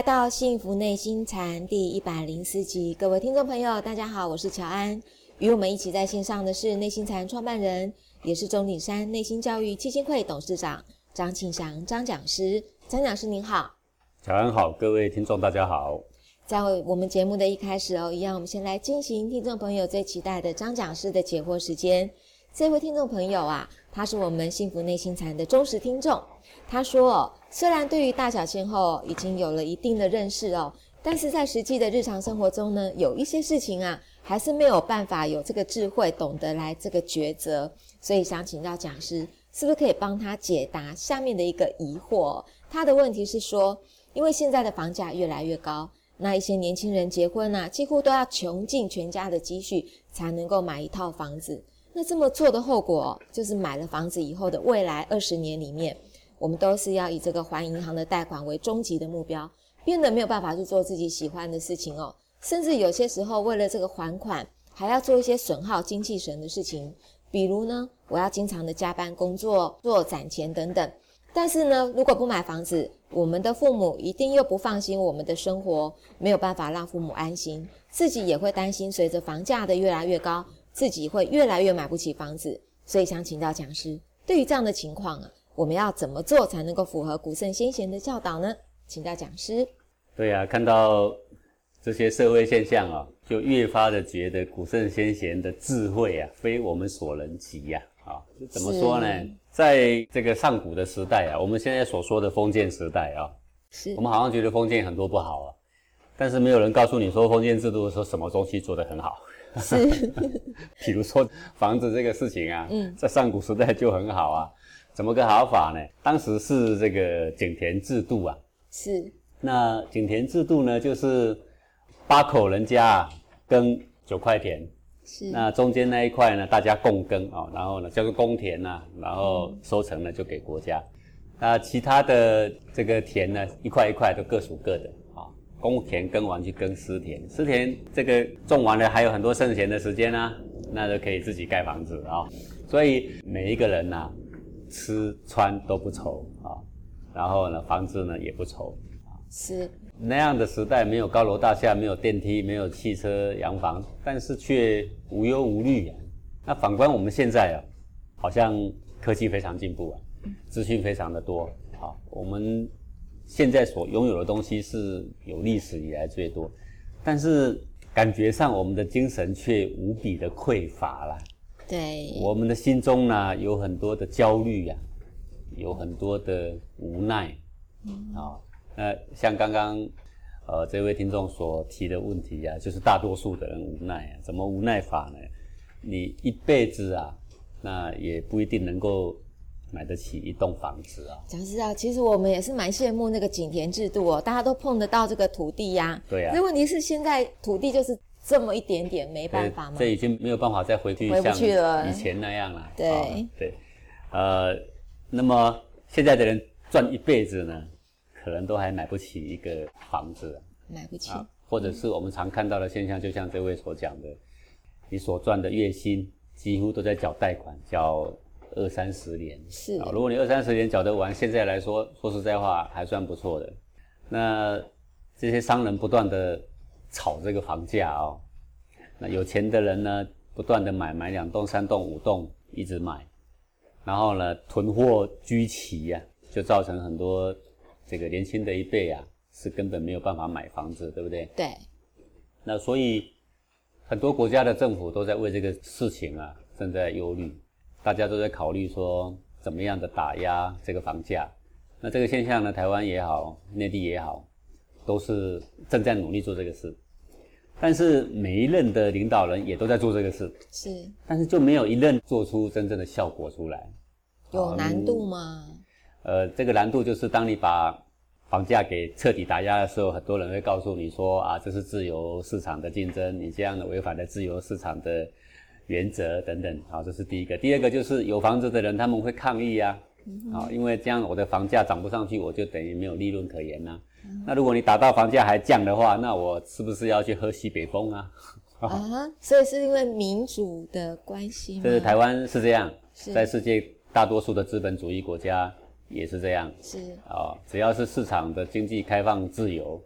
来到《幸福内心禅》第一百零四集，各位听众朋友，大家好，我是乔安。与我们一起在线上的是内心禅创办人，也是钟鼎山内心教育基金会董事长张庆祥张讲师。张讲师您好，乔安好，各位听众大家好。在我们节目的一开始哦，一样，我们先来进行听众朋友最期待的张讲师的解惑时间。这位听众朋友啊，他是我们幸福内心禅的忠实听众。他说：“虽然对于大小先后已经有了一定的认识哦，但是在实际的日常生活中呢，有一些事情啊，还是没有办法有这个智慧，懂得来这个抉择。所以想请教讲师，是不是可以帮他解答下面的一个疑惑？他的问题是说，因为现在的房价越来越高，那一些年轻人结婚啊，几乎都要穷尽全家的积蓄才能够买一套房子。”那这么做的后果，就是买了房子以后的未来二十年里面，我们都是要以这个还银行的贷款为终极的目标，变得没有办法去做自己喜欢的事情哦。甚至有些时候，为了这个还款，还要做一些损耗精气神的事情，比如呢，我要经常的加班工作，做攒钱等等。但是呢，如果不买房子，我们的父母一定又不放心我们的生活，没有办法让父母安心，自己也会担心，随着房价的越来越高。自己会越来越买不起房子，所以想请教讲师，对于这样的情况啊，我们要怎么做才能够符合古圣先贤的教导呢？请教讲师。对呀，看到这些社会现象啊，就越发的觉得古圣先贤的智慧啊，非我们所能及呀。啊，怎么说呢？在这个上古的时代啊，我们现在所说的封建时代啊，是我们好像觉得封建很多不好啊，但是没有人告诉你说封建制度说什么东西做得很好。是，比如说房子这个事情啊，在上古时代就很好啊，怎么个好法呢？当时是这个井田制度啊，是。那井田制度呢，就是八口人家耕九块田，是。那中间那一块呢，大家共耕啊，然后呢叫做公田呐，然后收成呢就给国家。那其他的这个田呢，一块一块都各属各的啊。公田耕完去耕私田，私田这个种完了还有很多剩闲的时间啊，那就可以自己盖房子啊。所以每一个人呐，吃穿都不愁啊，然后呢房子呢也不愁啊。是那样的时代，没有高楼大厦，没有电梯，没有汽车洋房，但是却无忧无虑。那反观我们现在啊，好像科技非常进步啊，资讯非常的多啊，我们。现在所拥有的东西是有历史以来最多，但是感觉上我们的精神却无比的匮乏了。对，我们的心中呢有很多的焦虑呀，有很多的无奈。嗯啊，那像刚刚呃这位听众所提的问题呀，就是大多数的人无奈啊，怎么无奈法呢？你一辈子啊，那也不一定能够。买得起一栋房子啊！讲实啊，其实我们也是蛮羡慕那个井田制度哦，大家都碰得到这个土地呀。对呀。那问题是现在土地就是这么一点点，没办法吗？这已经没有办法再回去像以前那样了。对对，呃，那么现在的人赚一辈子呢，可能都还买不起一个房子。买不起。或者是我们常看到的现象，就像这位所讲的，你所赚的月薪几乎都在缴贷款，缴。二三十年是啊，如果你二三十年缴得完，现在来说，说实在话还算不错的。那这些商人不断的炒这个房价哦，那有钱的人呢，不断的买买两栋、三栋、五栋，一直买，然后呢，囤货居奇呀，就造成很多这个年轻的一辈啊，是根本没有办法买房子，对不对？对。那所以很多国家的政府都在为这个事情啊，正在忧虑。大家都在考虑说怎么样的打压这个房价，那这个现象呢，台湾也好，内地也好，都是正在努力做这个事。但是每一任的领导人也都在做这个事，是，但是就没有一任做出真正的效果出来。有难度吗？呃，这个难度就是当你把房价给彻底打压的时候，很多人会告诉你说啊，这是自由市场的竞争，你这样的违反了自由市场的。原则等等，好，这是第一个。第二个就是有房子的人他们会抗议啊，好，因为这样我的房价涨不上去，我就等于没有利润可言呐。那如果你打到房价还降的话，那我是不是要去喝西北风啊？啊，所以是因为民主的关系吗？这是台湾是这样，在世界大多数的资本主义国家也是这样是啊、只要是市场的经济开放自由，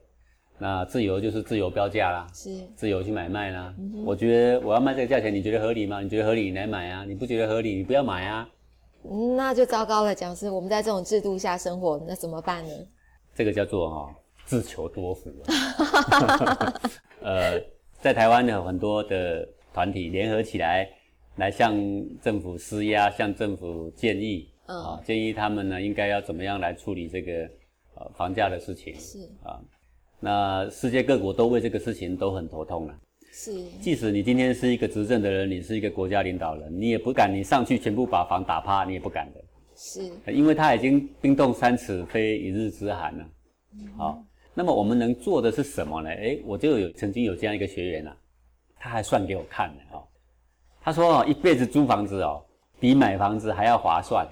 那自由就是自由标价啦，是自由去买卖啦。我觉得我要卖这个价钱，你觉得合理吗？你觉得合理，你来买啊；你不觉得合理，你不要买啊。嗯那就糟糕了，讲师，我们在这种制度下生活，那怎么办呢？这个叫做哈、自求多福、啊。呃，在台湾有很多的团体联合起来，来向政府施压，向政府建议，嗯啊，建议他们呢应该要怎么样来处理这个呃房价的事情是啊。那世界各国都为这个事情都很头痛了。是即使你今天是一个执政的人，你是一个国家领导人，你也不敢，你上去全部把房打趴，你也不敢的。是因为它已经冰冻三尺，非一日之寒了。好、那么我们能做的是什么呢？诶，我就有曾经有这样一个学员啊，他还算给我看呢哦。他说哦，一辈子租房子哦，比买房子还要划算。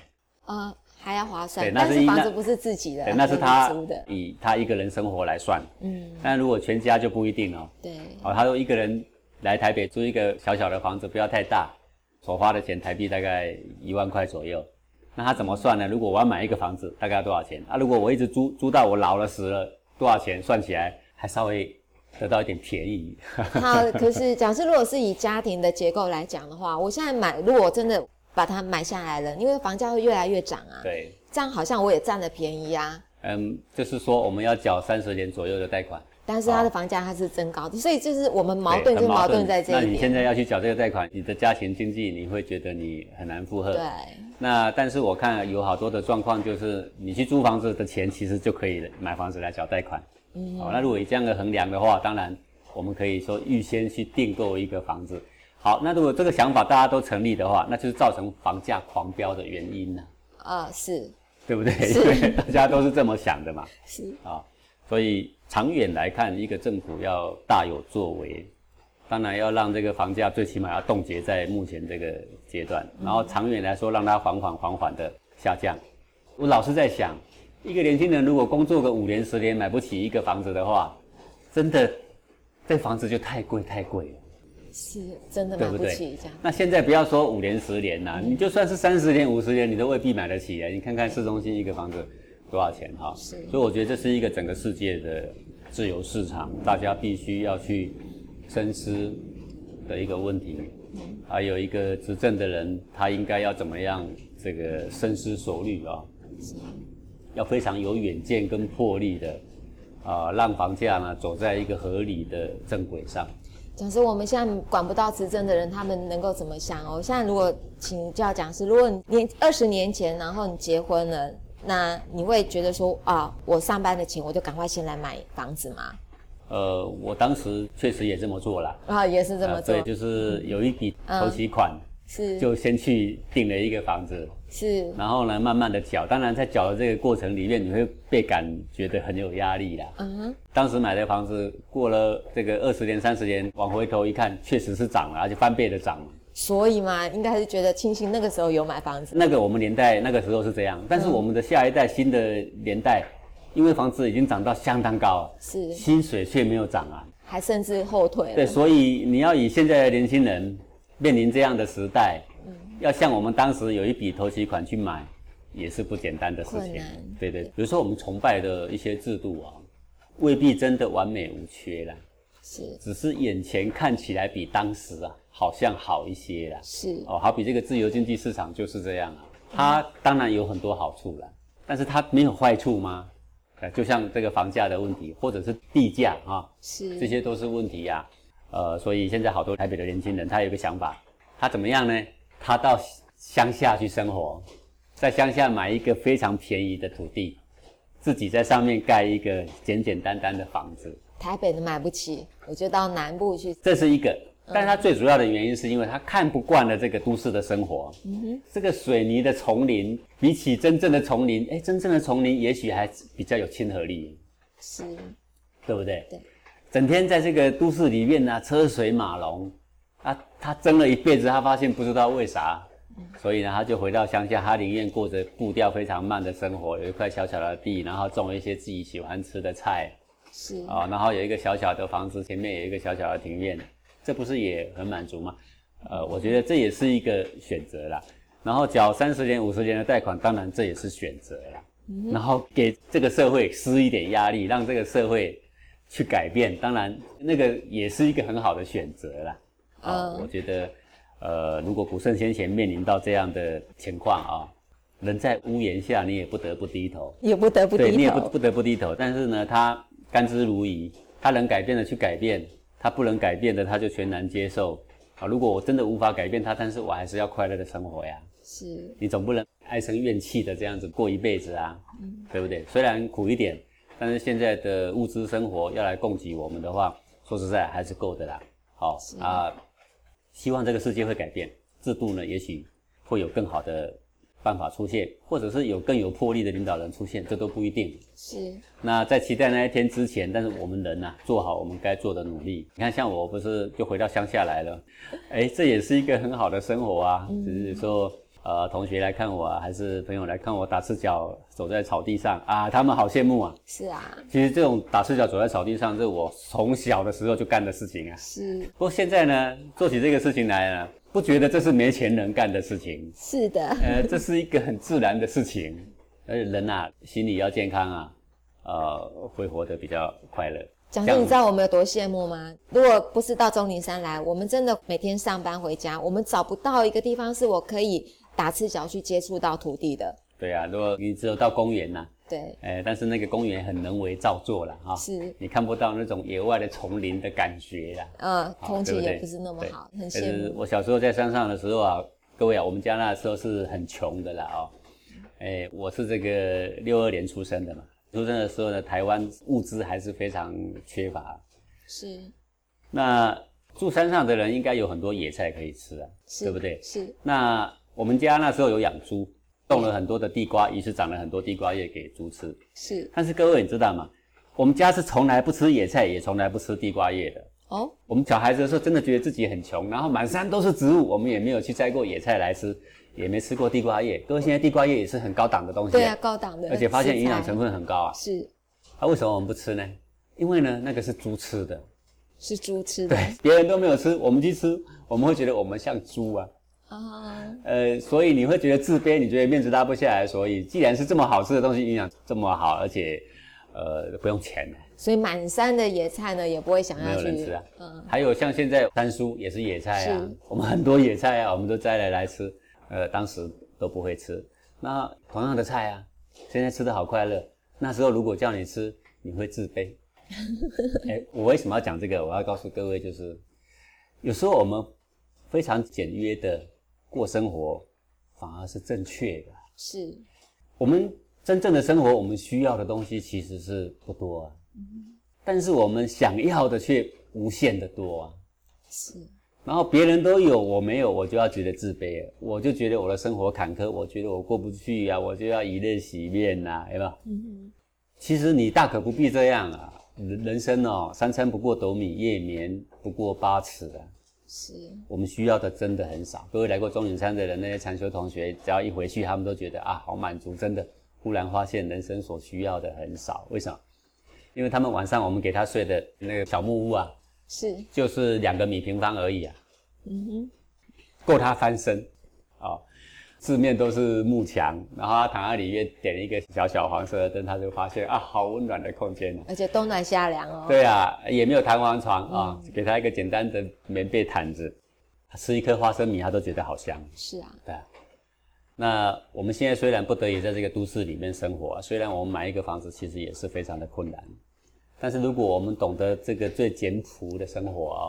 呃还要划算对，那但是是房子不是自己的，对，那是是他租的，以他一个人生活来算。嗯，但如果全家就不一定哦。对，哦，他说一个人来台北租一个小小的房子，不要太大，所花的钱台币大概一万块左右。那他怎么算呢？如果我要买一个房子，大概要多少钱？啊，如果我一直租租到我老了死了，多少钱？算起来还稍微得到一点便宜。好，可是假设如果是以家庭的结构来讲的话，我现在买，如果真的把它买下来了，因为房价会越来越涨啊，对，这样好像我也占了便宜啊。嗯，就是说我们要缴三十年左右的贷款，但是它的房价它是增高的，所以就是我们矛盾就矛盾在这那一点。你现在要去缴这个贷款，你的家庭经济你会觉得你很难负荷。对，那但是我看有好多的状况，就是你去租房子的钱，其实就可以买房子来缴贷款。嗯，好、那如果以这样的衡量的话，当然我们可以说预先去订购一个房子。好，那如果这个想法大家都成立的话，那就是造成房价狂飙的原因呢、啊，是对不对？因为 大家都是这么想的嘛。是，啊，所以长远来看，一个政府要大有作为，当然要让这个房价最起码要冻结在目前这个阶段，然后长远来说，让它缓缓缓缓的下降。我老是在想，一个年轻人如果工作个五年十年买不起一个房子的话，真的这房子就太贵太贵了。是真的买对不起这样。那现在不要说五年十年呐、你就算是三十年、五十年，你都未必买得起啊！你看看市中心一个房子多少钱哈？是所以我觉得这是一个整个世界的自由市场，大家必须要去深思的一个问题。还有一个执政的人，他应该要怎么样这个深思熟虑啊？要非常有远见跟魄力的啊，让房价呢走在一个合理的正轨上。讲师，我们现在管不到执政的人，他们能够怎么想哦？现在如果请教讲师，如果你年二十年前，然后你结婚了，那你会觉得说啊，我上班的钱我就赶快先来买房子吗？呃，我当时确实也这么做了。啊，也是这么做，啊对，就是有一笔头期款，是就先去订了一个房子，是，然后呢，慢慢的缴。当然，在缴的这个过程里面，你会被感觉得很有压力啦。嗯哼，当时买的房子，过了这个二十年、三十年，往回头一看，确实是涨了，而且翻倍的涨。所以嘛，应该是觉得庆幸那个时候有买房子，那个我们年代那个时候是这样，但是我们的下一代、新的年代，因为房子已经涨到相当高，是。薪水却没有涨啊。还甚至后退了，对，所以你要以现在的年轻人面临这样的时代，嗯。要像我们当时有一笔头期款去买，也是不简单的事情。对对，比如说我们崇拜的一些制度啊，未必真的完美无缺啦，是。只是眼前看起来比当时啊好像好一些啦。是。哦，好比这个自由经济市场就是这样啊，它当然有很多好处啦，但是它没有坏处吗？呃，就像这个房价的问题，或者是地价啊，是这些都是问题呀、呃，所以现在好多台北的年轻人，他有一个想法，他怎么样呢？他到乡下去生活，在乡下买一个非常便宜的土地，自己在上面盖一个简简单单的房子，台北的买不起，我就到南部去，这是一个。但是他最主要的原因是因为他看不惯了这个都市的生活，嗯哼。这个水泥的丛林比起真正的丛林，哎，真正的丛林也许还比较有亲和力。是。对不对？对，整天在这个都市里面呢、车水马龙，啊，他争了一辈子，他发现不知道为啥，所以呢，他就回到乡下，他宁愿过着步调非常慢的生活，有一块小小的地，然后种一些自己喜欢吃的菜，是。啊、然后有一个小小的房子，前面有一个小小的庭院，这不是也很满足吗？呃，我觉得这也是一个选择啦。然后缴三十年、五十年的贷款，当然这也是选择啦。然后给这个社会施一点压力，让这个社会去改变，当然那个也是一个很好的选择啦。啊，我觉得，呃，如果古圣先贤面临到这样的情况啊，人在屋檐下，你也不得不低头，也不得不低头，对，你也不不得不低头。但是呢，他甘之如饴，他能改变的去改变，他不能改变的他就全然接受。啊，如果我真的无法改变他，但是我还是要快乐的生活呀。是，你总不能唉声怨气的这样子过一辈子啊，对不对？虽然苦一点，但是现在的物资生活要来供给我们的话，说实在还是够的啦。好啊。希望这个世界会改变，制度呢，也许会有更好的办法出现，或者是有更有魄力的领导人出现，这都不一定。是。那在期待那一天之前，但是我们人呐，做好我们该做的努力。你看，像我不是就回到乡下来了，哎，这也是一个很好的生活啊，只是说。呃，同学来看我啊，还是朋友来看我打赤脚走在草地上啊，他们好羡慕啊。是啊，其实这种打赤脚走在草地上，是我从小的时候就干的事情啊。是。不过现在呢，做起这个事情来呢，不觉得这是没钱人干的事情。是的。呃，这是一个很自然的事情。而且人呐，心理要健康啊，呃，会活得比较快乐。蒋师，你知道我们有多羡慕吗？如果不是到钟灵山来，我们真的每天上班回家，我们找不到一个地方是我可以。打赤脚去接触到土地的，对啊，如果你只有到公园呐，对，哎，但是那个公园很人为造作了哈，是，你看不到那种野外的丛林的感觉啦，嗯，空气也不是那么好，很羡慕。我小时候在山上的时候啊，各位啊，我们家那时候是很穷的啦哦，哎，我是这个六二年出生的嘛，出生的时候呢，台湾物资还是非常缺乏，是，那住山上的人应该有很多野菜可以吃啊，对不对？是，那。我们家那时候有养猪，种了很多的地瓜，于是长了很多地瓜叶给猪吃。是，但是各位你知道吗？我们家是从来不吃野菜，也从来不吃地瓜叶的。哦，我们小孩子的时候真的觉得自己很穷，然后满山都是植物，我们也没有去摘过野菜来吃，也没吃过地瓜叶。各位现在地瓜叶也是很高档的东西。对啊，高档的，而且发现营养成分很高啊。是，那为什么我们不吃呢？因为呢，那个是猪吃的，是猪吃的。对，别人都没有吃，我们去吃，我们会觉得我们像猪啊。啊，呃，所以你会觉得自卑，你觉得面子拉不下来。所以，既然是这么好吃的东西，营养这么好，而且，呃，不用钱所以满山的野菜呢，也不会想要去。没有人吃啊。嗯。还有像现在山蔬也是野菜啊，我们很多野菜啊，我们都摘来来吃。呃，当时都不会吃。那同样的菜啊，现在吃的好快乐。那时候如果叫你吃，你会自卑。哎，我为什么要讲这个？我要告诉各位，就是有时候我们非常简约的。过生活反而是正确的，是。我们真正的生活，我们需要的东西其实是不多啊，嗯。但是我们想要的却无限的多啊，是。然后别人都有，我没有，我就要觉得自卑，我就觉得我的生活坎坷，我觉得我过不去啊，我就要以泪洗面呐，对吧？嗯其实你大可不必这样啊，人人生哦，三餐不过斗米，夜眠不过八尺啊。是我们需要的真的很少。各位来过中影山的人，那些禅修同学，只要一回去，他们都觉得啊，好满足。真的，忽然发现人生所需要的很少。为什么？因为他们晚上我们给他睡的那个小木屋啊，是就是两个米平方而已啊，嗯哼，够他翻身啊。四面都是木墙，然后他躺在里面点一个小小黄色的灯，他就发现啊，好温暖的空间而且冬暖夏凉哦。对啊，也没有弹簧床啊，给他一个简单的棉被毯子，吃一颗花生米他都觉得好香。是啊，对啊。那我们现在虽然不得已在这个都市里面生活，虽然我们买一个房子其实也是非常的困难，但是如果我们懂得这个最简朴的生活啊，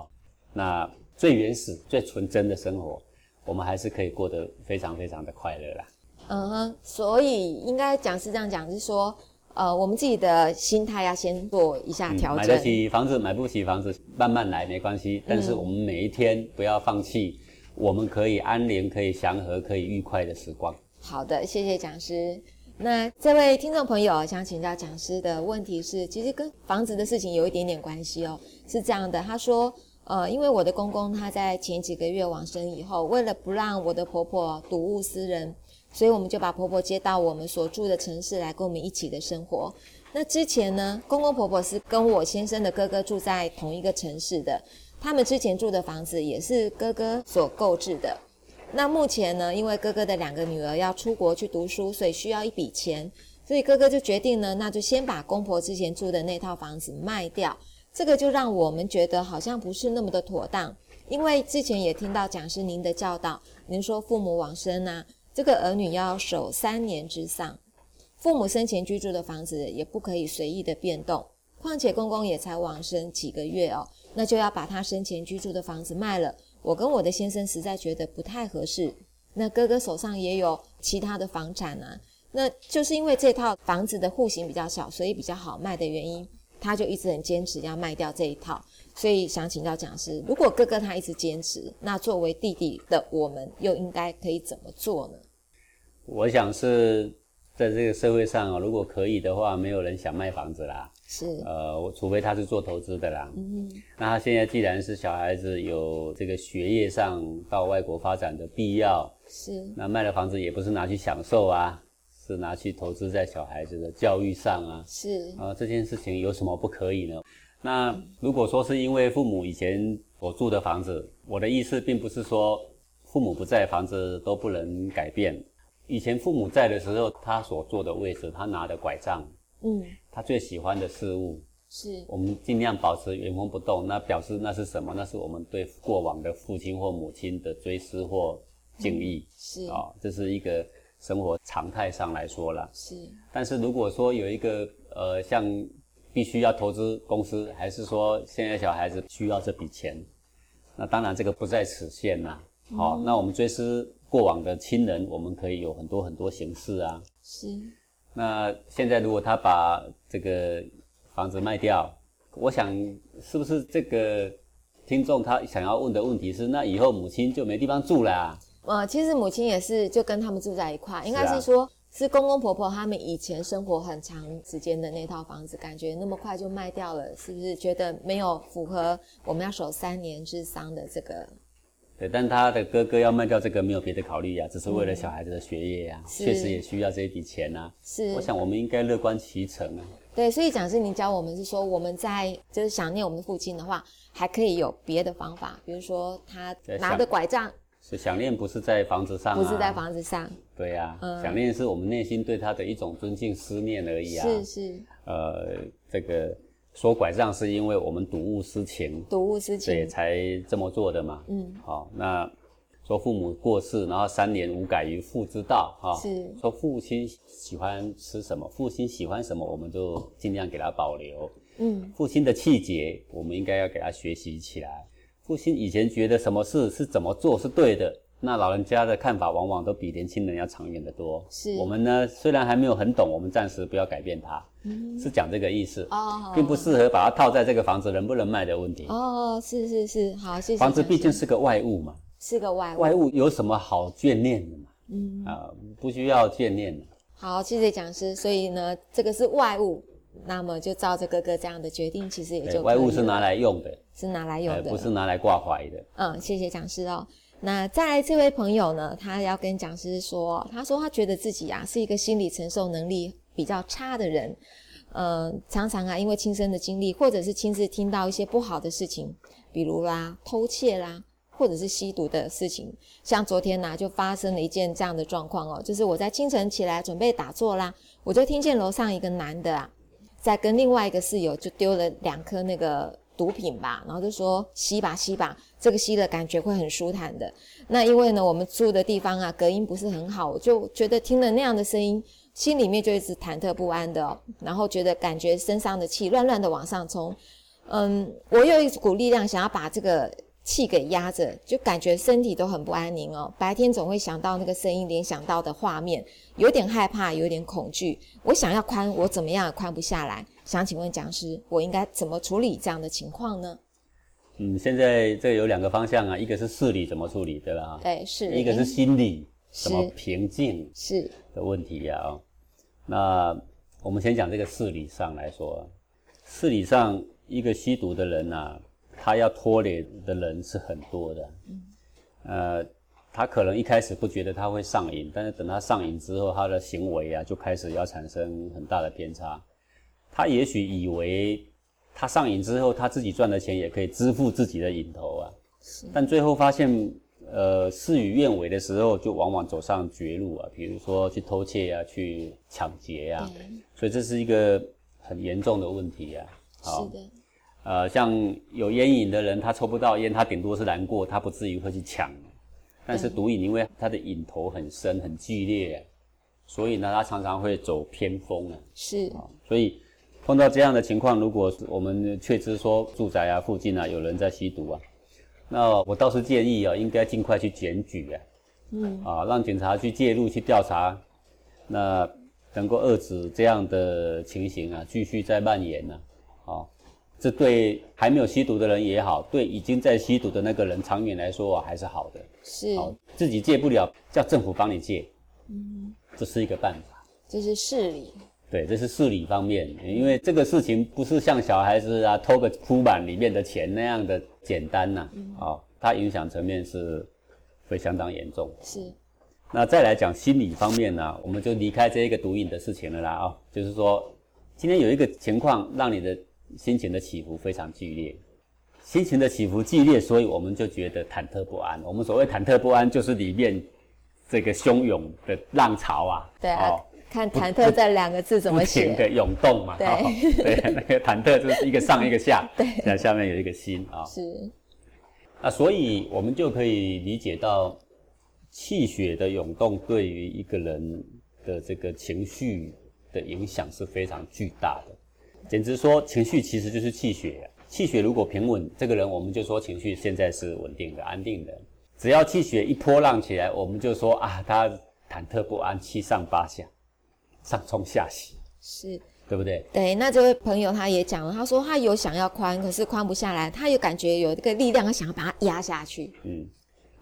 那最原始、最纯真的生活。我们还是可以过得非常非常的快乐啦。嗯哼，所以应该讲是这样讲，是说，呃，我们自己的心态要先做一下调整。买得起房子，买不起房子，慢慢来没关系。但是我们每一天不要放弃，我们可以安宁、可以祥和、可以愉快的时光。好的，谢谢讲师。那这位听众朋友想请教讲师的问题是，其实跟房子的事情有一点点关系哦。是这样的，他说。呃，因为我的公公他在前几个月往生以后，为了不让我的婆婆睹物思人，所以我们就把婆婆接到我们所住的城市来跟我们一起的生活。那之前呢，公公婆婆是跟我先生的哥哥住在同一个城市的，他们之前住的房子也是哥哥所购置的。那目前呢，因为哥哥的两个女儿要出国去读书，所以需要一笔钱，所以哥哥就决定呢，那就先把公婆之前住的那套房子卖掉。这个就让我们觉得好像不是那么的妥当，因为之前也听到讲师您的教导，您说父母往生啊，这个儿女要守三年之丧，父母生前居住的房子也不可以随意的变动。况且公公也才往生几个月哦，那就要把他生前居住的房子卖了。我跟我的先生实在觉得不太合适。那哥哥手上也有其他的房产啊，那就是因为这套房子的户型比较小，所以比较好卖的原因，他就一直很坚持要卖掉这一套。所以想请教讲师，如果哥哥他一直坚持，那作为弟弟的我们又应该可以怎么做呢？我想是在这个社会上啊，如果可以的话，没有人想卖房子啦。是，呃，除非他是做投资的啦。嗯，那他现在既然是小孩子有这个学业上到外国发展的必要，是，那卖了房子也不是拿去享受啊，是拿去投资在小孩子的教育上啊。是，啊，这件事情有什么不可以呢？那如果说是因为父母以前所住的房子，我的意思并不是说父母不在，房子都不能改变。以前父母在的时候，他所坐的位置，他拿的拐杖。嗯，他最喜欢的事物是我们尽量保持原封不动。那表示那是什么？那是我们对过往的父亲或母亲的追思或敬意。是啊，这是一个生活常态上来说了。是，但是如果说有一个呃，像必须要投资公司，还是说现在小孩子需要这笔钱，那当然这个不在此限呐。好，那我们追思过往的亲人，我们可以有很多很多形式啊。是。那现在如果他把这个房子卖掉，我想是不是这个听众他想要问的问题是，那以后母亲就没地方住了？呃，其实母亲也是就跟他们住在一块，应该是说是公公婆婆他们以前生活很长时间的那套房子，感觉那么快就卖掉了，是不是觉得没有符合我们要守三年之丧的这个？对，但他的哥哥要卖掉这个，没有别的考虑呀，只是为了小孩子的学业呀，确实也需要这一笔钱呐。是，我想我们应该乐观其成啊。对，所以讲是，您教我们是说，我们在就是想念我们的父亲的话，还可以有别的方法，比如说他拿着拐杖。是想念不是在房子上，不是在房子上。对呀，想念是我们内心对他的一种尊敬、思念而已啊。是是。呃，这个。说拐杖是因为我们睹物思情，睹物思情，对，才这么做的嘛。嗯，好，那说父母过世，然后三年无改于父之道，哈，是说父亲喜欢吃什么，父亲喜欢什么，我们就尽量给他保留。嗯，父亲的气节，我们应该要给他学习起来。父亲以前觉得什么事是怎么做是对的。那老人家的看法往往都比年轻人要长远得多。是我们呢，虽然还没有很懂，我们暂时不要改变它，是讲这个意思哦，并不适合把它套在这个房子能不能卖的问题。哦，是是是，好，谢谢。房子毕竟是个外物嘛，是个外物，外物有什么好眷恋的嘛？嗯啊，不需要眷恋的。好，谢谢讲师。所以呢，这个是外物，那么就照着哥哥这样的决定，其实也就外物是拿来用的，是拿来用的，不是拿来挂怀的。嗯，谢谢讲师哦。那再来这位朋友呢？他要跟讲师说，他说他觉得自己啊是一个心理承受能力比较差的人，呃，常常啊因为亲身的经历，或者是亲自听到一些不好的事情，比如啦偷窃啦，或者是吸毒的事情。像昨天呐就发生了一件这样的状况哦，就是我在清晨起来准备打坐啦，我就听见楼上一个男的啊，再跟另外一个室友就丢了两颗那个。毒品吧，然后就说吸吧吸吧，这个吸的感觉会很舒坦的。那因为呢，我们住的地方啊，隔音不是很好，我就觉得听了那样的声音，心里面就一直忐忑不安的，然后觉得感觉身上的气乱乱的往上冲。嗯，我有一股力量想要把这个。气给压着，就感觉身体都很不安宁哦。白天总会想到那个声音，联想到的画面，有点害怕，有点恐惧。我想要宽，我怎么样也宽不下来。想请问讲师，我应该怎么处理这样的情况呢？嗯，现在这有两个方向啊，一个是事理怎么处理，对吧？对，是。一个是心理怎么平静是的问题呀。那我们先讲这个事理上来说，事理上一个吸毒的人呐。他要拖累的人是很多的，嗯呃，他可能一开始不觉得他会上瘾，但是等他上瘾之后，他的行为啊就开始要产生很大的偏差。他也许以为他上瘾之后，他自己赚的钱也可以支付自己的瘾头啊，但最后发现呃事与愿违的时候，就往往走上绝路啊，比如说去偷窃啊，去抢劫啊，对，所以这是一个很严重的问题啊。好。是的，呃，像有烟瘾的人，他抽不到烟，他顶多是难过，他不至于会去抢。但是毒瘾，因为它的瘾头很深、很剧烈，所以呢，他常常会走偏锋啊。是，所以碰到这样的情况，如果我们确知说住宅啊附近啊有人在吸毒啊，那我倒是建议啊，应该尽快去检举啊，嗯，啊，让警察去介入去调查，那能够遏制这样的情形啊继续在蔓延呢、啊，这对还没有吸毒的人也好，对已经在吸毒的那个人长远来说啊还是好的。是，好，自己戒不了，叫政府帮你戒，嗯，这是一个办法。这是事理，对，这是事理方面，因为这个事情不是像小孩子啊偷个铺板里面的钱那样的简单呐、啊，它影响层面是会相当严重。是，那再来讲心理方面呢、我们就离开这一个毒瘾的事情了啦啊、就是说，今天有一个情况让你的心情的起伏非常剧烈，心情的起伏剧烈，所以我们就觉得忐忑不安。我们所谓忐忑不安，就是里面这个汹涌的浪潮啊，对啊哦，看忐忑这两个字怎么不停的？涌动嘛，对哦对，那个忐忑就是一个上一个下，对那下面有一个心啊，是，那所以我们就可以理解到，气血的涌动对于一个人的这个情绪的影响是非常巨大的。简直说，情绪其实就是气血。气血如果平稳，这个人我们就说情绪现在是稳定的、安定的。只要气血一波浪起来，我们就说啊，他忐忑不安，七上八下，上冲下洗，是。对不对？对，那这位朋友他也讲了，他说他有想要宽，可是宽不下来，他有感觉有这个力量，他想要把它压下去。嗯，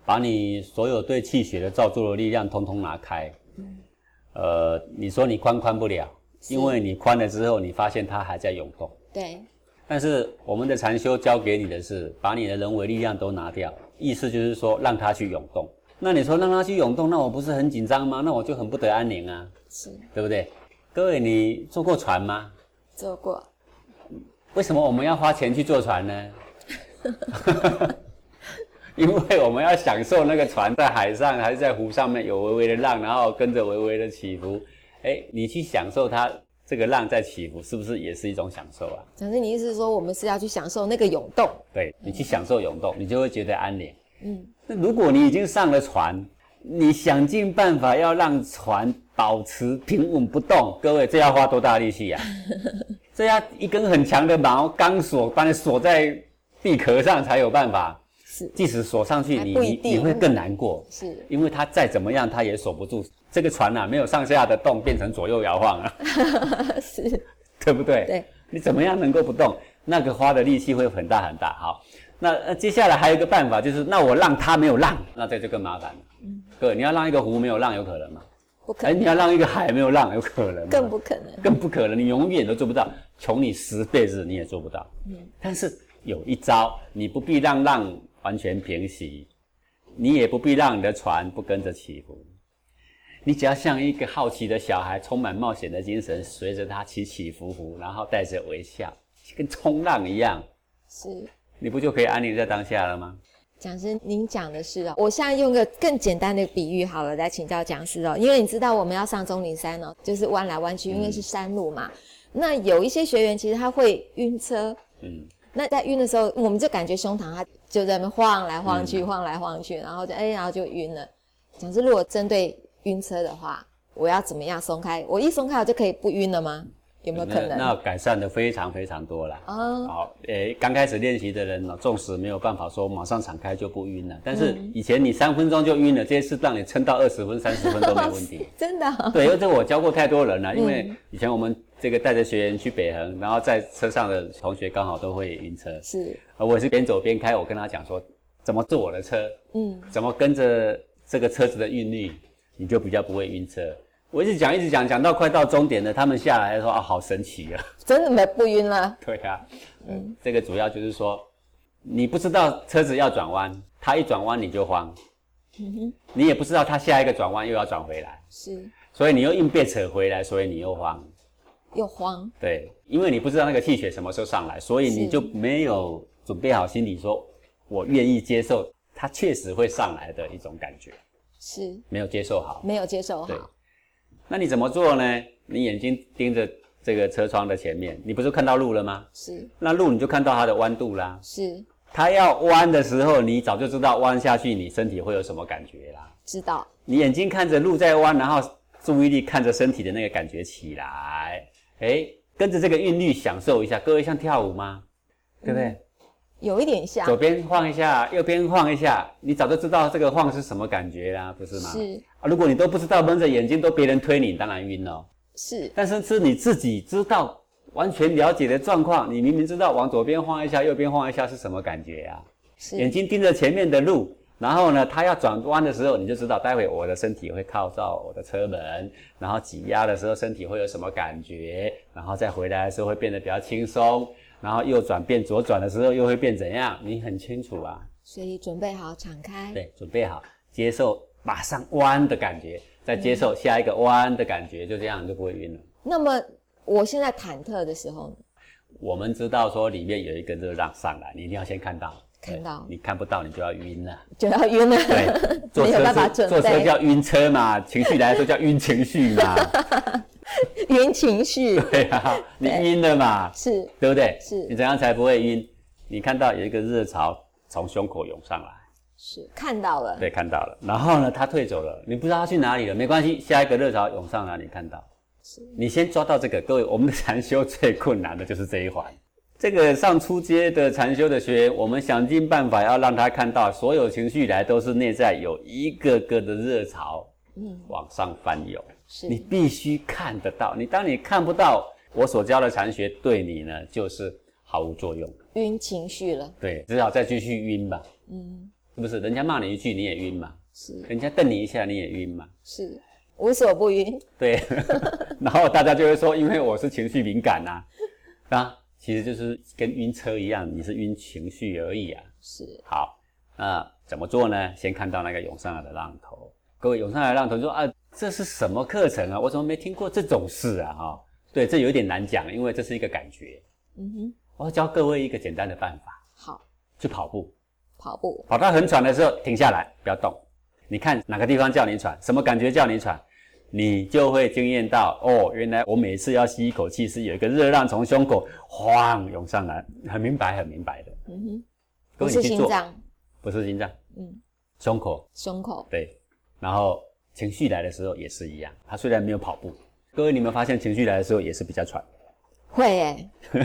把你所有对气血的造作的力量通通拿开。嗯呃，你说你宽宽不了，是因为你宽了之后，你发现它还在涌动。对，但是我们的禅修教给你的是，把你的人为力量都拿掉，意思就是说让它去涌动。那你说让它去涌动，那我不是很紧张吗？那我就很不得安宁啊，是对不对？各位，你坐过船吗？坐过。为什么我们要花钱去坐船呢？因为我们要享受那个船在海上还是在湖上面有微微的浪，然后跟着微微的起伏。哎，你去享受它这个浪在起伏，是不是也是一种享受啊？讲是你意思是说，我们是要去享受那个涌动？对你去享受涌动，你就会觉得安宁。嗯，那如果你已经上了船，你想尽办法要让船保持平稳不动，各位这要花多大力气呀、这要一根很强的毛钢索把你锁在地壳上才有办法。是即使锁上去，你你你会更难过，是，因为它再怎么样，它也锁不住这个船啊，没有上下的动，变成左右摇晃啊，是，对不对？对，你怎么样能够不动？那个花的力气会很大很大。好，那呃接下来还有一个办法，就是那我让它没有浪，那这就更麻烦了。嗯，哥，你要让一个湖没有浪，有可能吗？哎，不可能，你要让一个海没有浪，有可能吗？更不可能。更不可能，你永远都做不到，穷你十辈子你也做不到。嗯，但是有一招，你不必让浪完全平息，你也不必让你的船不跟着起伏，你只要像一个好奇的小孩，充满冒险的精神，随着他起起伏伏，然后带着微笑，跟冲浪一样，是。你不就可以安宁在当下了吗？讲师，您讲的是哦，我现在用个更简单的比喻好了，来请教讲师哦，因为你知道我们要上钟灵山哦，就是弯来弯去，因为是山路嘛。那有一些学员其实他会晕车，嗯，那在晕的时候，我们就感觉胸膛它就在那边晃来晃嗯去，晃来晃去，然后就哎，然后就晕了。讲师，如果针对晕车的话，我要怎么样松开？我一松开，我就可以不晕了吗？有没有可能？那那改善的非常非常多了。啊，好，诶，刚开始练习的人呢，纵使没有办法说马上敞开就不晕了，但是嗯以前你三分钟就晕了，这次让你撑到二十分、三十分都没问题。真的哦、对，因为这我教过太多人了，因嗯为以前我们这个带着学员去北横，然后在车上的同学刚好都会晕车，是，而我也是边走边开，我跟他讲说怎么坐我的车，嗯，怎么跟着这个车子的韵律，你就比较不会晕车。我一直讲一直讲，讲到快到终点了，他们下来说啊，好神奇啊！真的没不晕了。对啊，嗯，这个主要就是说，你不知道车子要转弯，它一转弯你就慌，嗯哼，你也不知道它下一个转弯又要转回来，是，所以你又硬被扯回来，所以你又慌。又慌，对，因为你不知道那个气血什么时候上来，所以你就没有准备好心理说，我愿意接受它确实会上来的一种感觉，是没有接受好。没有接受对好，，那你怎么做呢？你眼睛盯着这个车窗的前面，你不是看到路了吗？是那路你就看到它的弯度啦。是它要弯的时候，你早就知道弯下去你身体会有什么感觉啦。知道你眼睛看着路在弯，然后注意力看着身体的那个感觉起来，哎，跟着这个韵律享受一下。各位像跳舞吗？对不对？有一点像。左边晃一下，右边晃一下，你早就知道这个晃是什么感觉啦，不是吗？是。啊，如果你都不知道，蒙着眼睛都别人推你，当然晕了。是。但是是你自己知道、完全了解的状况，你明明知道往左边晃一下，右边晃一下是什么感觉呀、眼是睛盯着前面的路，然后呢，它要转弯的时候，你就知道待会我的身体会靠到我的车门，然后挤压的时候身体会有什么感觉，然后再回来的时候会变得比较轻松，然后右转变左转的时候又会变怎样，你很清楚啊。所以准备好敞开，对，准备好接受马上弯的感觉，再接受下一个弯的感觉，就这样你就不会晕了。那么我现在忐忑的时候呢，我们知道说里面有一个热浪上来，你一定要先看到，看到。你看不到你就要晕了。就要晕了，对，坐车 坐车叫晕车嘛，情绪来的时候叫晕情绪嘛，晕情绪。对啊，你对晕了嘛，是。对不对？是。你怎样才不会晕？你看到有一个热潮从胸口涌上来，是看到了，对，看到了，然后呢，他退走了，你不知道他去哪里了，没关系，下一个热潮涌上来，你看到，是。你先抓到这个。各位，我们的禅修最困难的就是这一环。这个上初阶的禅修的学员，我们想尽办法要让他看到，所有情绪来都是内在有一个个的热潮嗯，往上翻涌，是你必须看得到。你当你看不到，我所教的禅学对你呢，就是毫无作用。晕情绪了，对，只好再继续晕吧，嗯，是不是？人家骂你一句你也晕嘛，是人家瞪你一下你也晕嘛，是无所不晕，对。然后大家就会说，因为我是情绪敏感呐、啊，其实就是跟晕车一样，你是晕情绪而已啊。是好，那怎么做呢？先看到那个涌上来的浪头，各位涌上来的浪头就说啊，这是什么课程啊？我怎么没听过这种事啊？哈、对，这有一点难讲，因为这是一个感觉。嗯哼，我要教各位一个简单的办法，好，去跑步，跑步。跑到很喘的时候停下来，不要动。你看哪个地方叫你喘，什么感觉叫你喘，你就会惊艳到哦，原来我每次要吸一口气是有一个热浪从胸口晃涌上来，很明白，很明白的。嗯哼，不是心脏，不是心脏，嗯，胸口。胸口。对，然后情绪来的时候也是一样，他虽然没有跑步，各位你们发现情绪来的时候也是比较喘，会诶，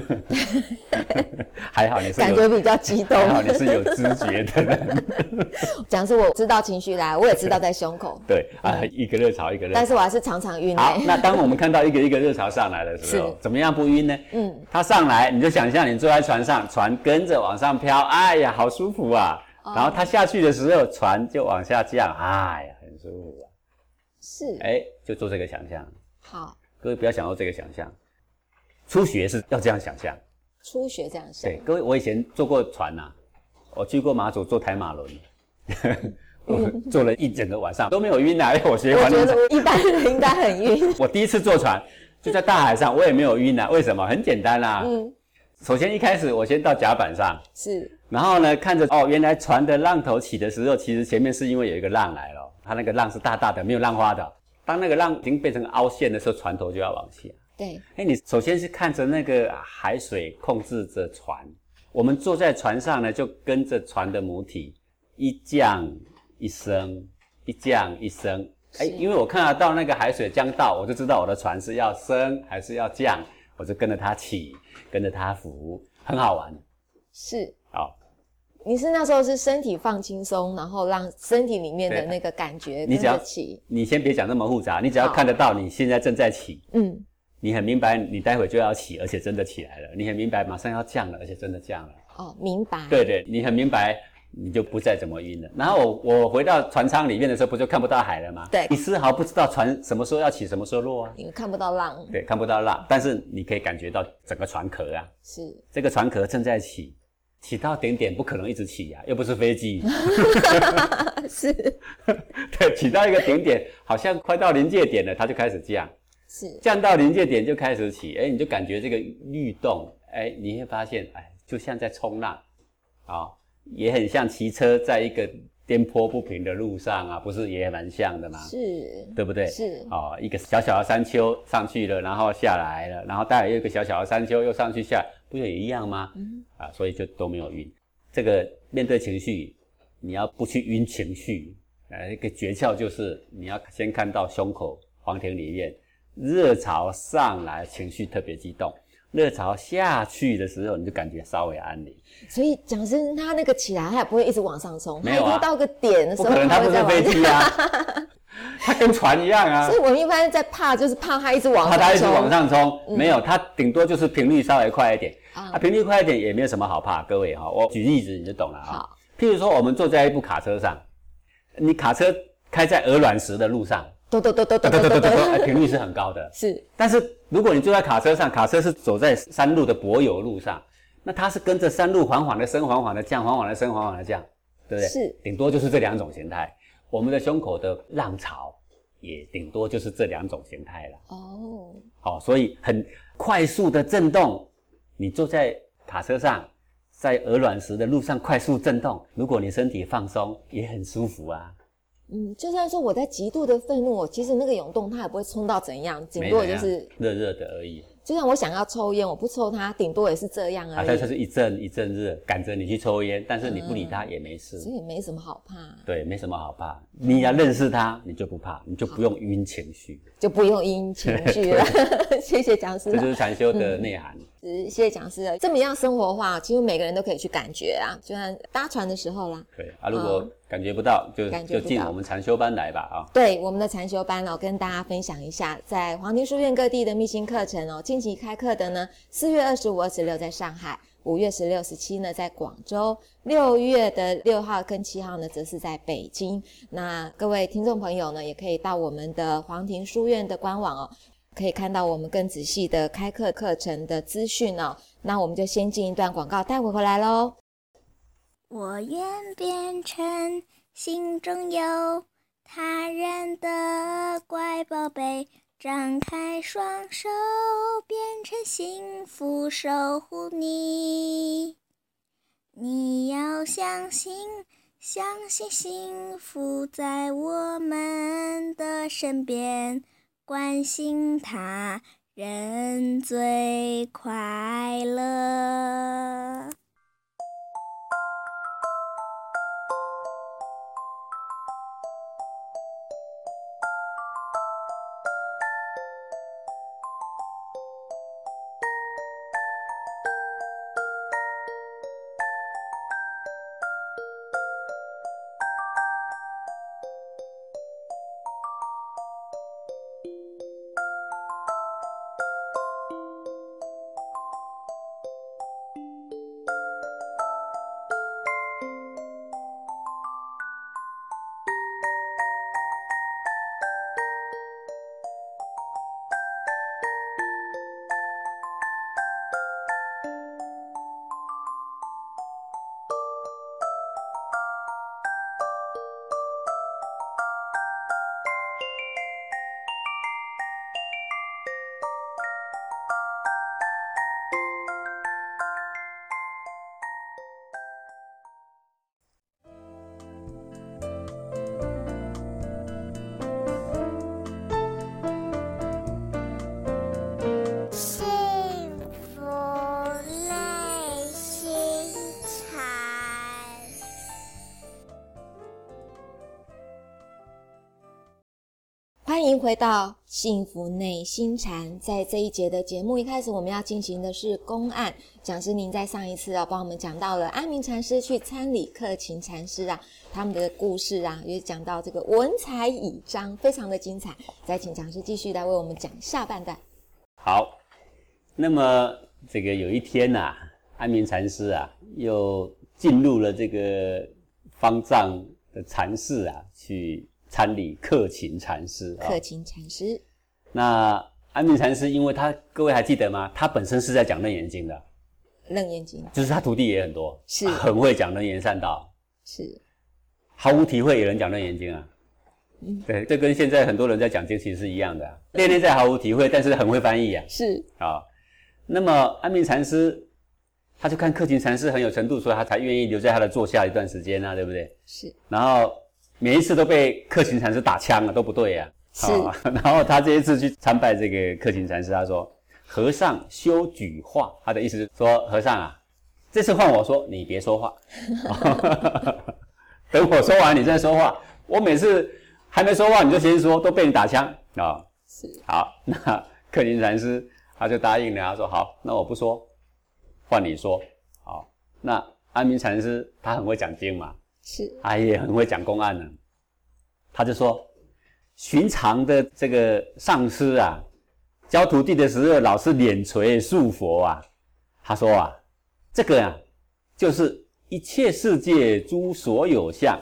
还好你是感觉比较激动。还好你是有知觉的人，讲是我知道情绪来，我也知道在胸口，对啊，一个热潮一个热潮但。是我还是常常晕好，那当我们看到一个一个热潮上来的时候是，怎么样不晕呢？嗯，它上来，你就想象你坐在船上，船跟着往上飘，哎呀，好舒服啊！哦然后它下去的时候，船就往下降，哎呀，很舒服啊！是哎，就做这个想象，好，各位不要想到这个想象，初学是要这样想象。初学这样想对，，各位，我以前坐过船呐、我去过马祖坐台马轮，我坐了一整个晚上都没有晕啊，因为我学我觉得一般人应该很晕。我第一次坐船就在大海上，我也没有晕啊。为什么？很简单啦、嗯，首先一开始我先到甲板上，是然后呢看着哦，原来船的浪头起的时候，其实前面是因为有一个浪来了，它那个浪是大大的，没有浪花的。当那个浪已经变成凹陷的时候，船头就要往下。对，哎，你首先是看着那个海水控制着船，我们坐在船上呢，就跟着船的母体一降一升，一降一升。哎，因为我看得到那个海水降到，我就知道我的船是要升还是要降，我就跟着它起，跟着它浮，很好玩。是。好，你是那时候是身体放轻松，然后让身体里面的那个感觉跟你只要着起，你先别讲那么复杂，你只要看得到你现在正在起，嗯，你很明白你待会就要起，而且真的起来了，你很明白马上要降了，而且真的降了。哦，明白，对对，你很明白，你就不再怎么晕了。然后我我回到船舱里面的时候，不就看不到海了吗？对。你丝毫不知道船什么时候要起，什么时候落啊？因为看不到浪，对，看不到浪，但是你可以感觉到整个船壳啊，是。这个船壳正在起，起到顶点不可能一直起呀、又不是飞机。是 对，起到一个顶点，好像快到临界点了，它就开始降，是，降到临界点就开始起，哎，你就感觉这个律动，哎，你会发现，哎，就像在冲浪，啊、也很像骑车在一个颠簸不平的路上啊，不是也蛮像的吗？是，对不对？是，哦，一个小小的山丘上去了，然后下来了，然后待会又一个小小的山丘又上去下来，不也一样吗？嗯，啊，所以就都没有晕。这个面对情绪，你要不去晕情绪，呃，一个诀窍就是你要先看到胸口黄庭里面热潮上来，情绪特别激动。热潮下去的时候，你就感觉稍微安宁。所以讲真他那个起来，他也不会一直往上冲，没有啊他一定到个点的时候，不可能，他不是会再往飞机啊，它跟船一样啊所以。我们一般在怕，就是怕它一直往上冲，怕它一直往上冲，没有，它顶多就是频率稍微快一点。啊啊，频率快一点也没有什么好怕。各位哈，我举例子你就懂了啊好。譬如说，我们坐在一部卡车上，你卡车开在鹅卵石的路上，咚咚咚咚噔咚咚咚噔噔噔噔，哎咚，频率是很高的。是但是如果你坐在卡车上，卡车是走在山路的柏油路上，那它是跟着山路缓缓的升，缓缓的降，缓缓的升，缓缓的降，对不对？是，顶多就是这两种形态。我们的胸口的浪潮也顶多就是这两种形态了。哦，好、所以很快速的震动，你坐在卡车上，在鹅卵石的路上快速震动，如果你身体放松，也很舒服啊。嗯，就算说我在极度的愤怒，其实那个涌动它也不会冲到怎样，顶多也就是，热热的而已。就像我想要抽烟，我不抽它，顶多也是这样啊，而已，它就是一阵一阵热，赶着你去抽烟，但是你不理它也没事。所以没什么好怕，对，没什么好怕。你要认识它，你就不怕，你就不用晕情绪。就不用晕情绪了。谢谢讲师这，就是禅修的内涵。是谢谢讲师了。这么样生活化，几乎每个人都可以去感觉啊，就像搭船的时候啦。对啊，如果感觉不到，就就进我们禅修班来吧啊。对我们的禅修班哦，跟大家分享一下，在黄庭书院各地的密心课程哦，近期开课的呢，四月二十五、二十六在上海，五月十六、十七呢在广州，六月的六号跟七号呢则是在北京。那各位听众朋友呢，也可以到我们的黄庭书院的官网哦，可以看到我们更仔细的开课课程的资讯哦。那我们就先进一段广告，待会回来喽。我愿变成心中有他人的乖宝贝，张开双手，变成幸福守护你。你要相信，相信幸福在我们的身边，关心他人最快乐。到幸福内心禅。在这一节的节目一开始，我们要进行的是公案。讲师您在上一次啊，帮我们讲到了安明禅师去参礼克勤禅师啊，他们的故事啊，也讲到这个文采以章，非常的精彩。再请讲师继续来为我们讲下半段。好，那么这个有一天呐、安明禅师啊，又进入了这个方丈的禅室啊，去参礼克勤禅师啊、克勤禅师。那安明禅师，因为他各位还记得吗？他本身是在讲《楞严经》的，楞严经。就是他徒弟也很多，是。很会讲楞严善道，是。毫无体会也能讲楞严经啊。嗯。对，这跟现在很多人在讲经其实是一样的、啊，练练在毫无体会，但是很会翻译啊。是。啊，那么安明禅师他就看克勤禅师很有程度，所以他才愿意留在他的座下一段时间啊，对不对？是。然后每一次都被克勤禅师打枪了，都不对呀、是哦 然后他这一次去参拜这个克勤禅师，他说：“和尚修举话。”他的意思是说，和尚啊，这次换我说，你别说话，等我说完你再说话。我每次还没说话你就先说，都被你打枪啊、是好，那克勤禅师他就答应了，他说好，那我不说，换你说。好，那安明禅师他很会讲经嘛，是他也很会讲公案呢。他就说，寻常的这个上师啊，教徒弟的时候老是脸垂束佛啊。他说啊，这个啊，就是一切世界诸所有相，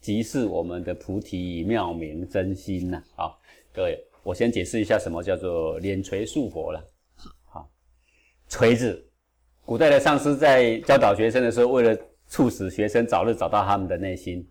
即是我们的菩提妙明真心呐、好，各位，我先解释一下什么叫做脸垂束佛了。好，锤子，古代的上师在教导学生的时候，为了促使学生早日找到他们的内心，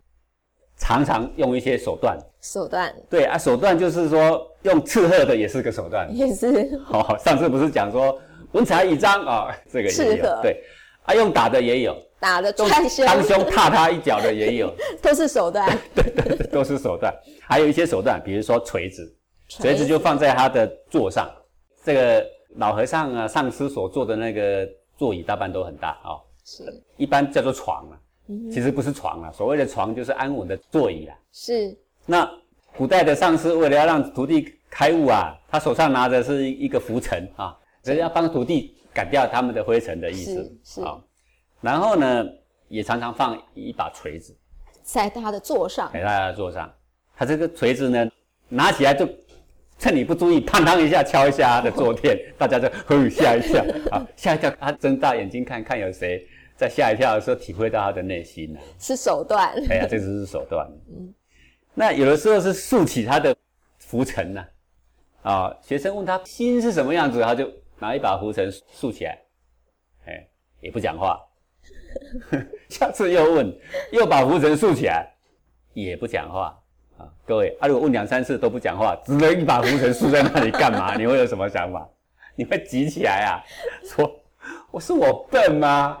常常用一些手段。手段对啊，手段就是说用斥喝的也是个手段。也是哦，上次不是讲说文采一张啊、这个斥也有对，啊用打的也有，打的用踹胸，当胸踏他一脚的也有，都是手段，对对对，都是手段。还有一些手段，比如说锤子，锤子就放在他的座上。这个老和尚啊，上师所坐的那个座椅大半都很大哦，是一般叫做床啊，嗯其实不是床啊，所谓的床就是安稳的座椅啊。是那古代的上师为了要让徒弟开悟啊，他手上拿的是一个拂尘啊，人要帮徒弟赶掉他们的灰尘的意思是是啊。然后呢，也常常放一把锤子在他的座上，在他的座上。他这个锤子呢，拿起来就趁你不注意，砰当一下敲一下他的坐垫，大家就呵吓一跳啊，吓一跳。他睁大眼睛看看有谁在吓一跳的时候体会到他的内心呢、是手段，哎呀，这只是手段。嗯那有的时候是竖起他的浮尘呐，啊，学生问他心是什么样子，他就拿一把浮尘竖起来，哎，也不讲话。下次又问，又把浮尘竖起来，也不讲话。啊，各位，啊，如果问两三次都不讲话，只能一把浮尘竖在那里干嘛？你会有什么想法？你会急起来啊？说我是我笨吗？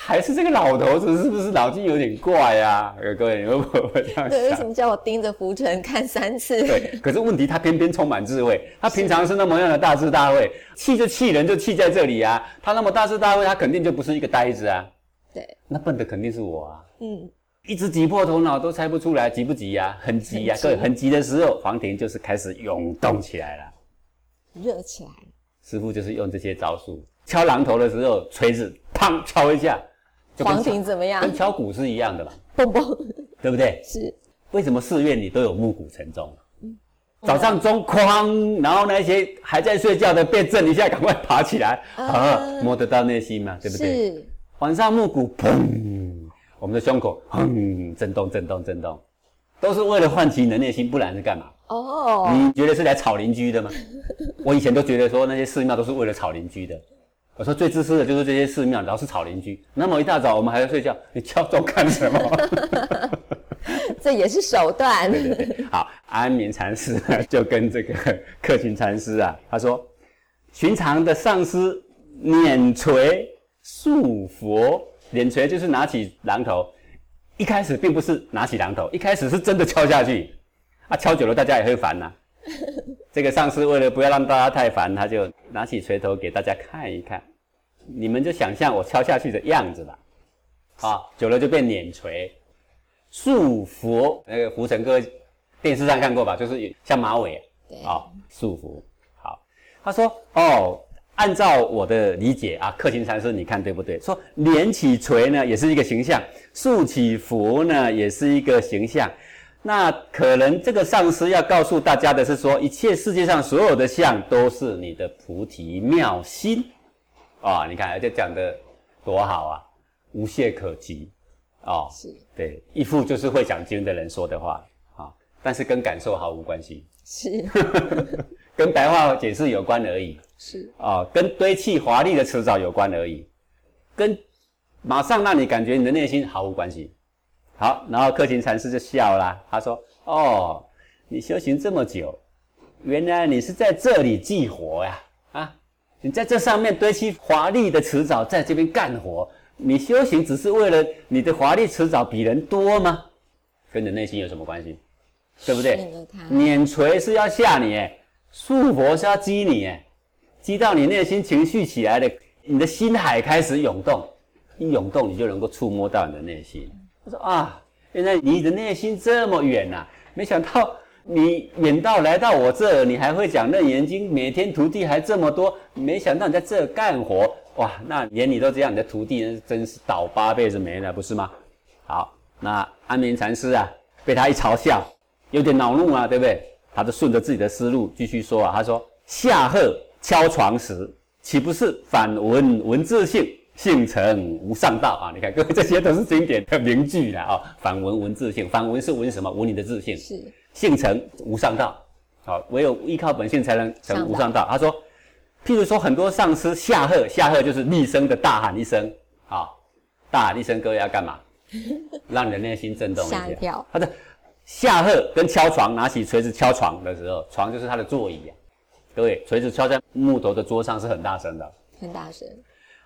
还是这个老头子是不是脑筋有点怪呀、呃各位，你会不会这样对，为什？么叫我盯着浮尘看三次？对，可是问题他偏偏充满智慧，他平常是那么样的大智大慧，气就气人就气在这里啊，他那么大智大慧，他肯定就不是一个呆子啊，对，那笨的肯定是我啊，嗯，一直挤破头脑都猜不出来，急不急呀、很急呀、很急。各位很急的时候，黄庭就是开始涌动起来了。热起来。了，师傅就是用这些招数，敲榔头的时候，锤子砰敲一下，黄敲庭怎么样？跟敲鼓是一样的吧，蹦蹦对不对？是为什么寺院里都有暮鼓晨钟？早上钟哐，然后那些还在睡觉的被震一下，赶快爬起来，啊，啊摸得到内心嘛，对不对？是晚上暮鼓砰，我们的胸口砰震动震动震动，都是为了唤起你的内心，不然是干嘛？哦，你觉得是来吵邻居的吗？我以前都觉得说那些寺庙都是为了吵邻居的。我说最自私的就是这些寺庙，老是吵邻居。那么一大早我们还在睡觉，你敲钟干什么？这也是手段，对对对，好，安眠禅师呢就跟这个克勤禅师啊，他说，寻常的上师捻锤束佛，捻锤就是拿起榔头，一开始并不是拿起榔头，一开始是真的敲下去，啊，敲久了大家也会烦呐、这个上师为了不要让大家太烦，他就拿起锤头给大家看一看，你们就想象我敲下去的样子吧，啊，久了就变碾锤。束缚那个胡成哥电视上看过吧？就是像马尾对啊、束缚。好，他说哦，按照我的理解啊，克勤禅师，你看对不对？说连起锤呢，也是一个形象；竖起佛呢，也是一个形象。那可能这个上师要告诉大家的是说，一切世界上所有的相都是你的菩提妙心啊、你看这讲的多好啊，无懈可击哦。是对，一副就是会讲经的人说的话啊，但是跟感受毫无关系，是 跟白话解释有关而已是，啊，跟堆砌华丽的辞藻有关而已，跟马上让你感觉你的内心毫无关系。好，然后克勤禅师就笑啦，他说：“哦，你修行这么久，原来你是在这里寄活呀？啊，你在这上面堆砌华丽的辞藻，在这边干活，你修行只是为了你的华丽辞藻比人多吗？跟你的内心有什么关系？对不对？碾锤是要吓你，哎，束佛是要激你，哎，激到你内心情绪起来的，你的心海开始涌动，一涌动，你就能够触摸到你的内心。他说啊，原来你的内心这么远呐、没想到你远到来到我这，你还会讲楞严经，每天徒弟还这么多，没想到你在这儿干活，哇，那连你都这样，你的徒弟真是倒八辈子霉了，不是吗？好，那安眠禅师啊，被他一嘲笑，有点恼怒啊，对不对？他就顺着自己的思路继续说啊，他说：“下鹤敲床时，岂不是反闻文字性，性成无上道啊？你看，各位这些都是经典的名句了啊。反闻文字性，反闻是闻什么？闻你的自信。是性成无上道，好，唯有依靠本性才能成无上道。他说，譬如说很多上师下鹤，下鹤就是厉声的大喊一声，啊，大喊一声，各位要干嘛？让你的内心震动一下。吓一跳他的下鹤跟敲床，拿起锤子敲床的时候，床就是他的座椅啊。各位，锤子敲在木头的桌上是很大声的。很大声，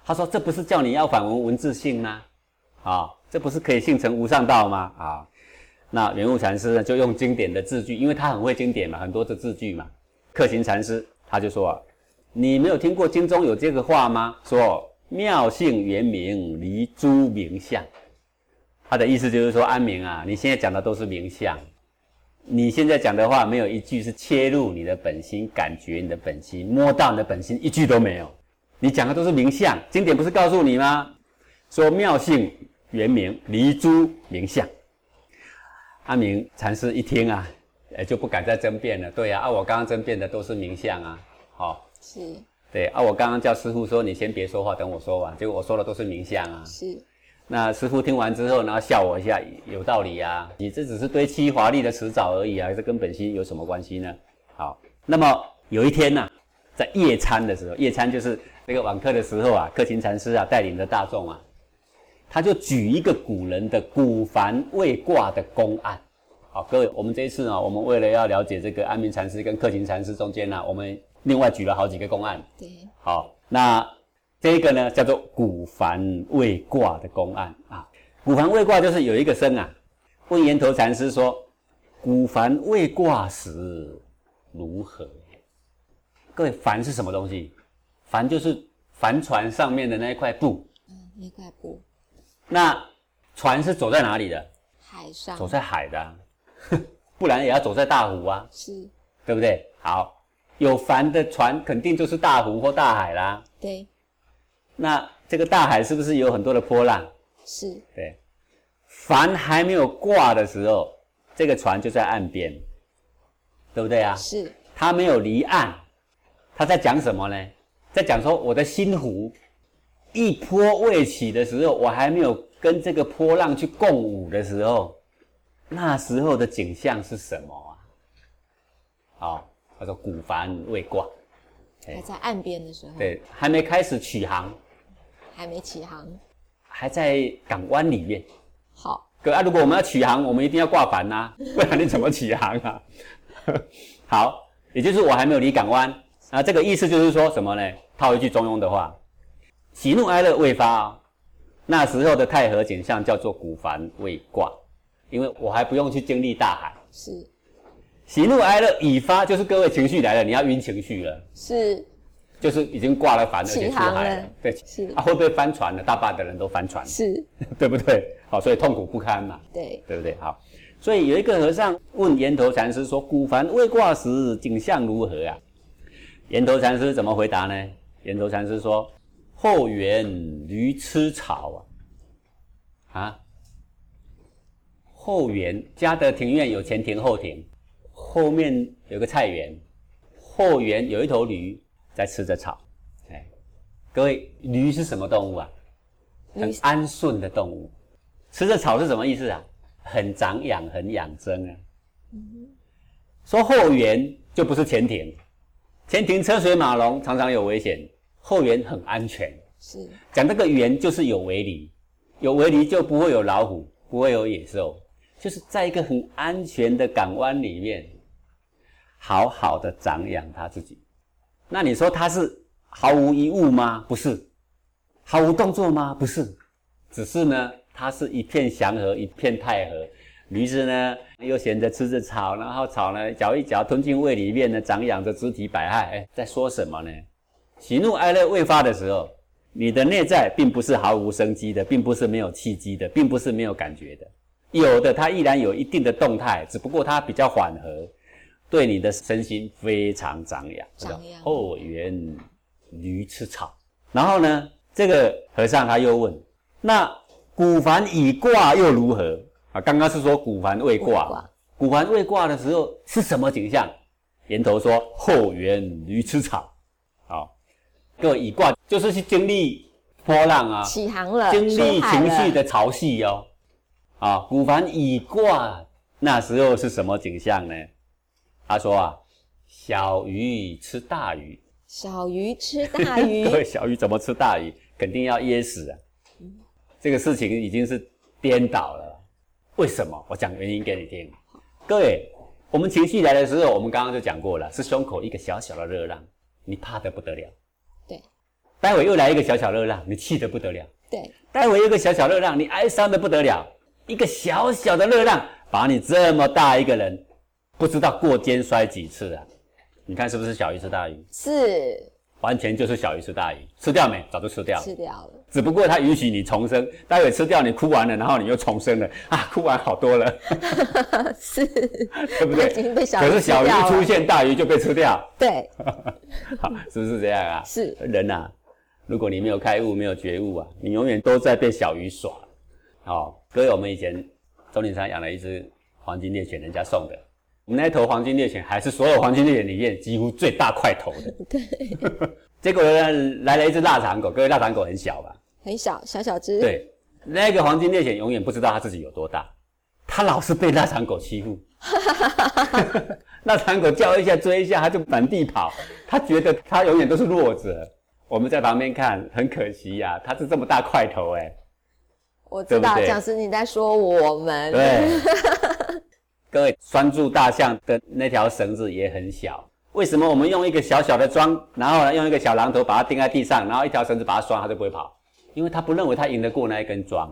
他说：“这不是叫你要反文文字性吗？啊，这不是可以性成无上道吗？啊，那圆悟禅师呢，就用经典的字句，因为他很会经典嘛，很多的字句嘛。克勤禅师他就说啊，你没有听过经中有这个话吗？说妙性圆明离诸名相。他的意思就是说，安明啊，你现在讲的都是名相，你现在讲的话没有一句是切入你的本心，感觉你的本心，摸到你的本心，一句都没有。你讲的都是名相，经典不是告诉你吗？说妙性圆明，离诸名相。阿明禅师一听啊，呃，就不敢再争辩了。对呀、啊，我刚刚争辩的都是名相啊，好、是。对啊，我刚刚叫师傅说你先别说话，等我说完，结果我说的都是名相啊。是。那师傅听完之后，然后笑我一下，有道理啊、你这只是堆砌华丽的辞藻而已啊，这跟本心有什么关系呢？好，那么有一天呢、在夜餐的时候，夜餐就是那个晚课的时候啊，克勤禅师啊带领着大众啊，他就举一个古人的古凡未卦的公案。好，各位，我们这一次呢、我们为了要了解这个安明禅师跟克勤禅师中间呢、我们另外举了好几个公案。对，好，那这个呢叫做古凡未卦的公案啊。古凡未卦就是有一个僧啊，问岩头禅师说：“古凡未卦时如何？”各位，凡是什么东西？帆就是帆船上面的那一块布。嗯，那块布，那船是走在哪里的？海上走在海的、啊，不然也要走在大湖啊，是，对不对？好，有帆的船肯定就是大湖或大海啦。对，那这个大海是不是有很多的波浪？是对，帆还没有挂的时候，这个船就在岸边，对不对啊？是它没有离岸，他在讲什么呢？在讲说我的心湖一波未起的时候，我还没有跟这个波浪去共舞的时候，那时候的景象是什么啊？好，他说古帆未挂，还在岸边的时候，对，还没开始起航，还没起航，还在港湾里面。好，哥啊，如果我们要起航，我们一定要挂帆呐、不然你怎么起航啊？好，也就是我还没有离港湾啊，这个意思就是说什么呢？套一句中庸的话，喜怒哀乐未发、啊，那时候的太和景象叫做古凡未挂，因为我还不用去经历大海。是喜怒哀乐已发，就是各位情绪来了，你要晕情绪了，是就是已经挂了帆，而且出海了。对，是啊，会不会翻船呢？大半的人都翻船了，是，对不对？好，所以痛苦不堪嘛。对，对不对？好，所以有一个和尚问岩头禅师说：“古凡未挂时，景象如何啊？”岩头禅师怎么回答呢？岩头禅师说：“后园驴吃草啊，啊，后园家的庭院有前庭后庭，后面有个菜园，后园有一头驴在吃着草。哎，各位，驴是什么动物啊？很安顺的动物。吃着草是什么意思啊？很长养，很养生啊。说后园就不是前庭，前庭车水马龙，常常有危险；后园很安全。是讲这个园就是有围篱，有围篱就不会有老虎，不会有野兽，就是在一个很安全的港湾里面，好好的长养他自己。那你说他是毫无一物吗？不是，毫无动作吗？不是，只是呢，它是一片祥和，一片太和。驴子呢，悠闲着吃着草，然后草呢，嚼一嚼，吞进胃里面呢，长养着肢体百骸。哎，在说什么呢？喜怒哀乐未发的时候，你的内在并不是毫无生机的，并不是没有气机的，并不是没有感觉的，有的它依然有一定的动态，只不过它比较缓和，对你的身心非常长养。长养。后园驴吃草，然后呢，这个和尚他又问：那古凡已卦又如何？啊，刚刚是说古凡未卦，古凡未卦的时候是什么景象？岩头说后园驴吃草。好，各位已卦就是去经历波浪啊，起航了，经历情绪的潮汐哦。啊，古凡已卦那时候是什么景象呢？他说啊，小鱼吃大鱼，小鱼吃大鱼，对，小鱼怎么吃大鱼？肯定要噎死啊！这个事情已经是颠倒了。为什么？我讲原因给你听。各位，我们情绪来的时候，我们刚刚就讲过了，是胸口一个小小的热浪，你怕得不得了。对。待会又来一个小小热浪，你气得不得了。对。待会一个小小热浪，你哀伤的不得了。一个小小的热浪，把你这么大一个人，不知道过肩摔几次啊！你看是不是小鱼吃大鱼？是。完全就是小鱼吃大鱼，吃掉没？早就吃掉了。吃掉了。只不过它允许你重生，待会吃掉你哭完了，然后你又重生了啊！哭完好多了。是，对不对？已经被小鱼可是小鱼出现，大鱼就被吃掉。对。好，是不是这样啊？是。人呐，如果你没有开悟，没有觉悟啊，你永远都在被小鱼耍。哦，各位，我们以前钟鼎山养了一只黄金猎犬，人家送的。我们那头黄金猎犬还是所有黄金猎犬里面几乎最大块头的。对。结果呢，来了一只腊肠狗。各位，腊肠狗很小吧？很小，小小只。对。那个黄金猎犬永远不知道它自己有多大，它老是被腊肠狗欺负。腊肠狗叫一下，追一下，它就满地跑。它觉得它永远都是弱者。我们在旁边看，很可惜呀，它是这么大块头哎。我知道，讲师你在说我们。对。各位拴住大象的那条绳子也很小，为什么我们用一个小小的桩，然后呢用一个小榔头把它钉在地上，然后一条绳子把它拴，它就不会跑？因为它不认为它赢得过那一根桩。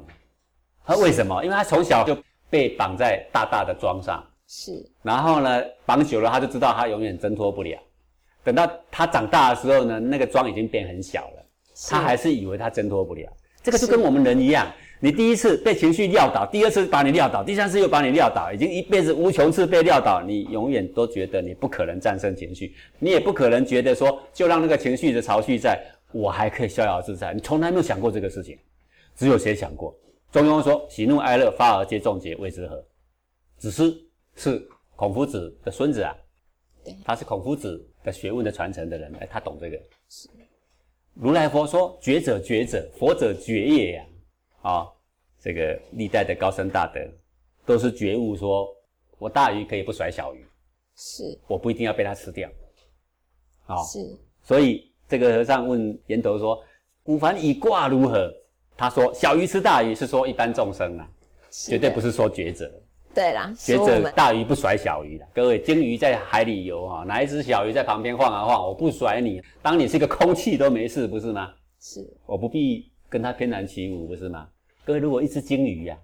它为什么？因为它从小就被绑在大大的桩上，是。然后呢，绑久了，它就知道它永远挣脱不了。等到他长大的时候呢，那个桩已经变很小了，他还是以为他挣脱不了。这个就跟我们人一样。你第一次被情绪撂倒，第二次把你撂倒，第三次又把你撂倒，已经一辈子无穷次被撂倒，你永远都觉得你不可能战胜情绪，你也不可能觉得说就让那个情绪的潮汐在，我还可以逍遥自在。你从来没有想过这个事情，只有谁想过？中庸说：“喜怒哀乐发而皆众结，谓之和。”子思是孔夫子的孙子啊，他是孔夫子的学问的传承的人，哎，他懂这个。如来佛说：“觉者觉者，佛者觉也呀。”啊，这个历代的高僧大德都是觉悟，说我大鱼可以不甩小鱼，是，我不一定要被他吃掉，啊，是，所以这个和尚问岩头说：“古凡以卦如何？”他说：“小鱼吃大鱼，是说一般众生啊，绝对不是说觉者。对啦，学者大鱼不甩小鱼的。各位，鲸鱼在海里游啊，哪一只小鱼在旁边晃啊晃？我不甩你，当你是个空气都没事，不是吗？是，我不必。”跟它翩然起舞，不是吗？各位，如果一只鲸鱼呀，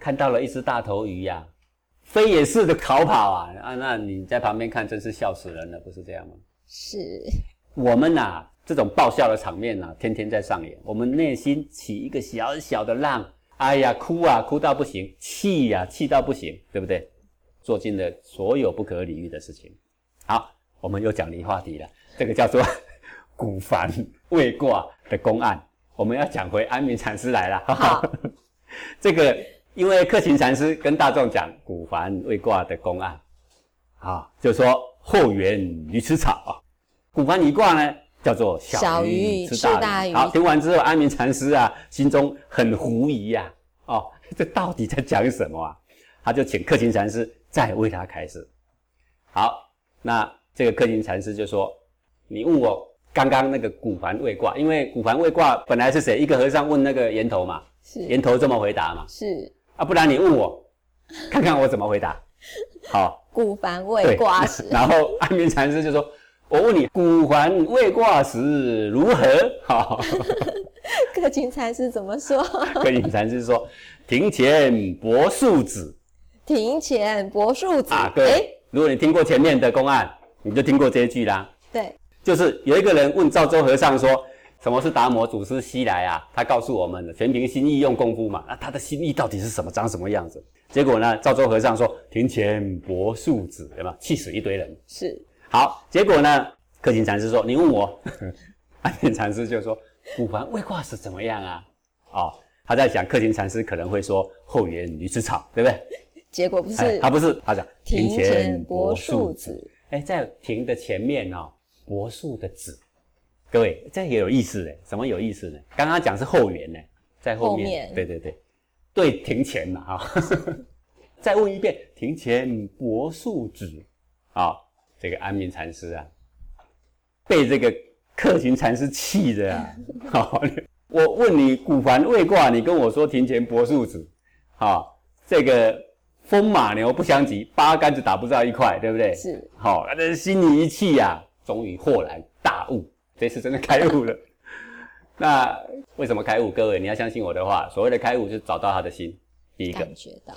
看到了一只大头鱼呀，飞也似的逃跑啊啊！那你在旁边看，真是笑死人了，不是这样吗？是。我们呐，这种爆笑的场面呐，天天在上演。我们内心起一个小小的浪，哎呀，哭啊，哭到不行；气呀，气到不行，对不对？做尽了所有不可理喻的事情。好，我们又讲离话题了，这个叫做 古凡未卦的公案。我们要讲回安民禅师来了。好，这个因为克勤禅师跟大众讲古凡未卦的公案，啊，就说后园鱼吃草啊，古凡一卦呢叫做小鱼吃大鱼。好，听完之后，安民禅师啊心中很狐疑呀，哦，这到底在讲什么啊？他就请克勤禅师再为他开示。好，那这个克勤禅师就说：“你问我。”刚刚那个古凡未卦，因为古凡未卦本来是谁？一个和尚问那个岩头嘛，是岩头这么回答嘛？是啊，不然你问我，看看我怎么回答。好，古凡未卦是。然后安明禅师就说：“我问你，古环未挂时如何？好，克勤禅师怎么说？克勤禅师说：庭前柏树子庭前柏树子。啊，各位，如果你听过前面的公案，你就听过这一句啦。对，就是有一个人问赵州和尚说：“什么是达摩祖师西来啊？”他告诉我们的全凭心意用功夫嘛。那他的心意到底是什么？长什么样子？结果呢？赵州和尚说：“庭前柏树子，对吧？气死一堆人。是好，结果呢？克勤禅师说：“你问我。”安田禅师就说：“骨环未卦是怎么样啊？”哦，他在想克勤禅师可能会说：“后园女子草，对不对？”结果不是，哎他不是，他讲庭前柏树子。哎，在庭的前面哦，柏树的子。各位，这也有意思哎，什么有意思呢？刚刚讲是后园呢，在后面，后面对对对，对庭前嘛哈。再问一遍，庭前柏树子啊，这个安民禅师啊，被这个克勤禅师气的啊。好，我问你古凡未卦，你跟我说庭前柏树子，好，这个风马牛不相及，八竿子打不到一块，对不对？是好，那这心里一气呀、终于豁然大悟，这次真的开悟了。那为什么开悟？各位，你要相信我的话，所谓的开悟是找到他的心，第一个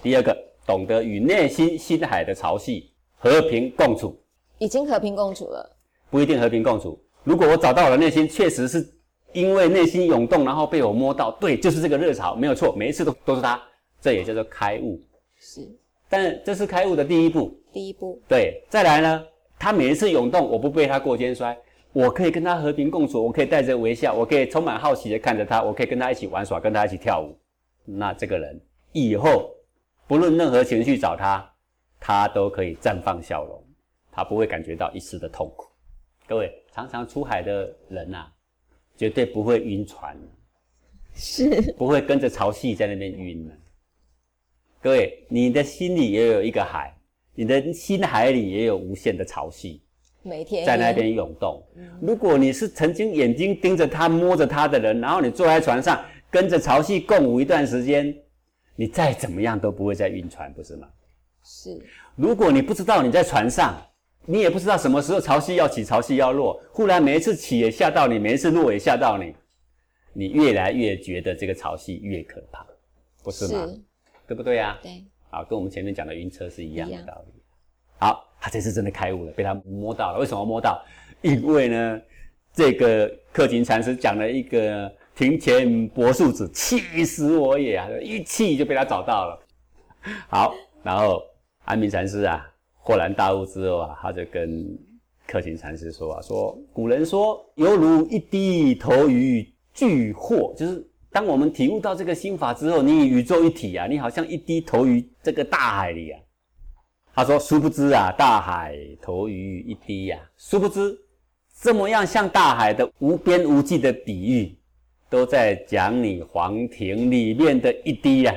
第二个，懂得与内心心海的潮汐和平共处，已经和平共处了。不一定和平共处。如果我找到我的内心，确实是因为内心涌动，然后被我摸到，对，就是这个热潮，没有错，每一次都都是它，这也叫做开悟。是但这是开悟的第一步，第一步，对，再来呢，他每一次涌动，我不被他过肩摔，我可以跟他和平共处，我可以带着微笑，我可以充满好奇的看着他，我可以跟他一起玩耍，跟他一起跳舞。那这个人以后不论任何情绪找他，他都可以绽放笑容，他不会感觉到一丝的痛苦。各位，常常出海的人呐、绝对不会晕船，是不会跟着潮汐在那边晕的。各位，你的心里也有一个海，你的心海里也有无限的潮汐每天在那边涌动。如果你是曾经眼睛盯着它、摸着它的人，然后你坐在船上跟着潮汐共舞一段时间，你再怎么样都不会再晕船，不是吗？是如果你不知道你在船上，你也不知道什么时候潮汐要起，潮汐要落，忽然每一次起也吓到你，每一次落也吓到你，你越来越觉得这个潮汐越可怕，不是吗？对不对啊？对，好，跟我们前面讲的晕车是一样的道理。好，他这次真的开悟了，被他摸到了。为什么摸到？因为呢，这个克勤禅师讲了一个庭前柏树子，气死我也啊！一气就被他找到了。好，然后安民禅师啊，豁然大悟之后啊，他就跟克勤禅师说啊，说古人说犹如一滴投于巨壑，就是当我们体悟到这个心法之后，你与宇宙一体啊，你好像一滴投于这个大海里啊。他说：“殊不知啊，大海投于一滴呀、殊不知，这么样像大海的无边无际的比喻，都在讲你黄庭里面的一滴呀、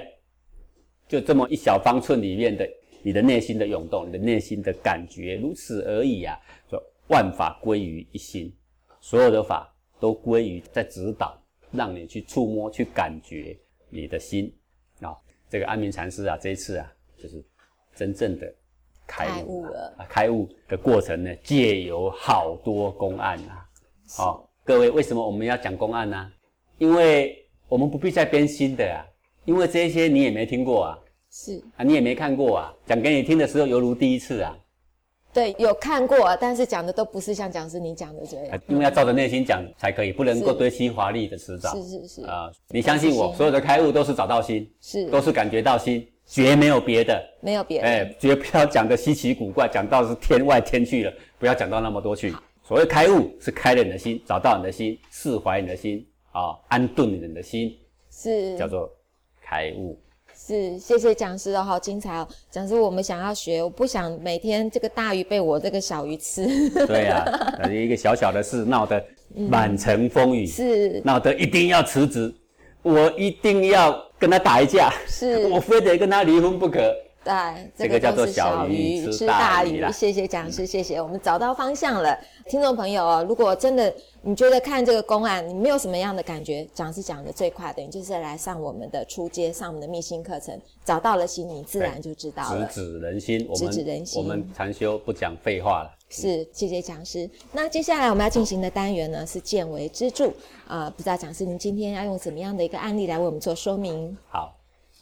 就这么一小方寸里面的你的内心的涌动，你的内心的感觉，如此而已啊。说万法归于一心，所有的法都归于在指导，让你去触摸、去感觉你的心啊、这个安民禅师啊，这一次啊，就是真正的开开悟了悟了。啊，开悟的过程呢，借由好多公案啊。好、各位，为什么我们要讲公案呢、因为我们不必再编新的啊，因为这些你也没听过啊，是，啊，你也没看过啊，讲给你听的时候犹如第一次啊，对，有看过，但是讲的都不是像讲师你讲的这啊样。因为要照着内心讲才可以，不能够堆砌华丽的辞藻是是是啊。你相信我，所有的开悟都是找到心，是都是感觉到心，绝没有别的。没有别的哎的，，绝不要讲的稀奇古怪，讲到是天外天去了，不要讲到那么多去。所谓开悟，是开了你的心，找到你的心，释怀你的心，啊，安顿你的心，是叫做开悟。是，谢谢讲师哦，好精彩哦！讲师，我们想要学，我不想每天这个大鱼被我这个小鱼吃，对呀、啊，一个小小的事闹得满城风雨，是闹得一定要辞职，我一定要跟他打一架，是 我非得跟他离婚不可。对，这个叫做小鱼鱼吃大鱼啦谢谢讲师，谢谢，我们找到方向了。听众朋友哦，如果真的你觉得看这个公案你没有什么样的感觉，讲师讲的最快的，你就是来上我们的初阶，上我们的密心课程，找到了心，你自然就知道了直。指人心。我们直指人心我们禅修不讲废话了。是，谢谢讲师。那接下来我们要进行的单元呢是见微知著。呃，不知道讲师您今天要用怎么样的一个案例来为我们做说明？好，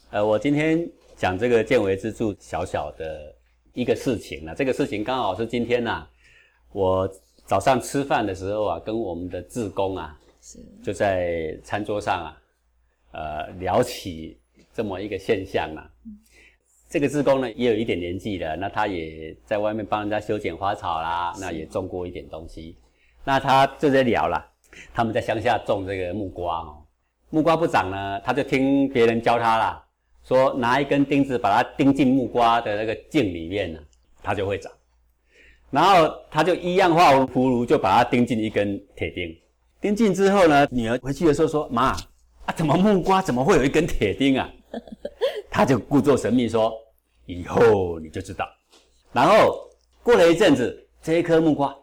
呃，我今天讲这个见微知著小小的一个事情呢，这个事情刚好是今天呐、我早上吃饭的时候啊，跟我们的志工啊，是就在餐桌上啊，呃，聊起这么一个现象啊。这个志工呢，也有一点年纪了，那他也在外面帮人家修剪花草啦，那也种过一点东西。那他就在聊了，他们在乡下种这个木瓜哦，木瓜不长呢，他就听别人教他啦，说拿一根钉子把它钉进木瓜的那个茎里面呢，它就会长。然后他就一样画葫芦，就把它钉进一根铁钉。钉进之后呢，女儿回去的时候说：“妈啊，怎么木瓜怎么会有一根铁钉啊？” 他就故作神秘说：“以后你就知道。”然后过了一阵子，这一颗木瓜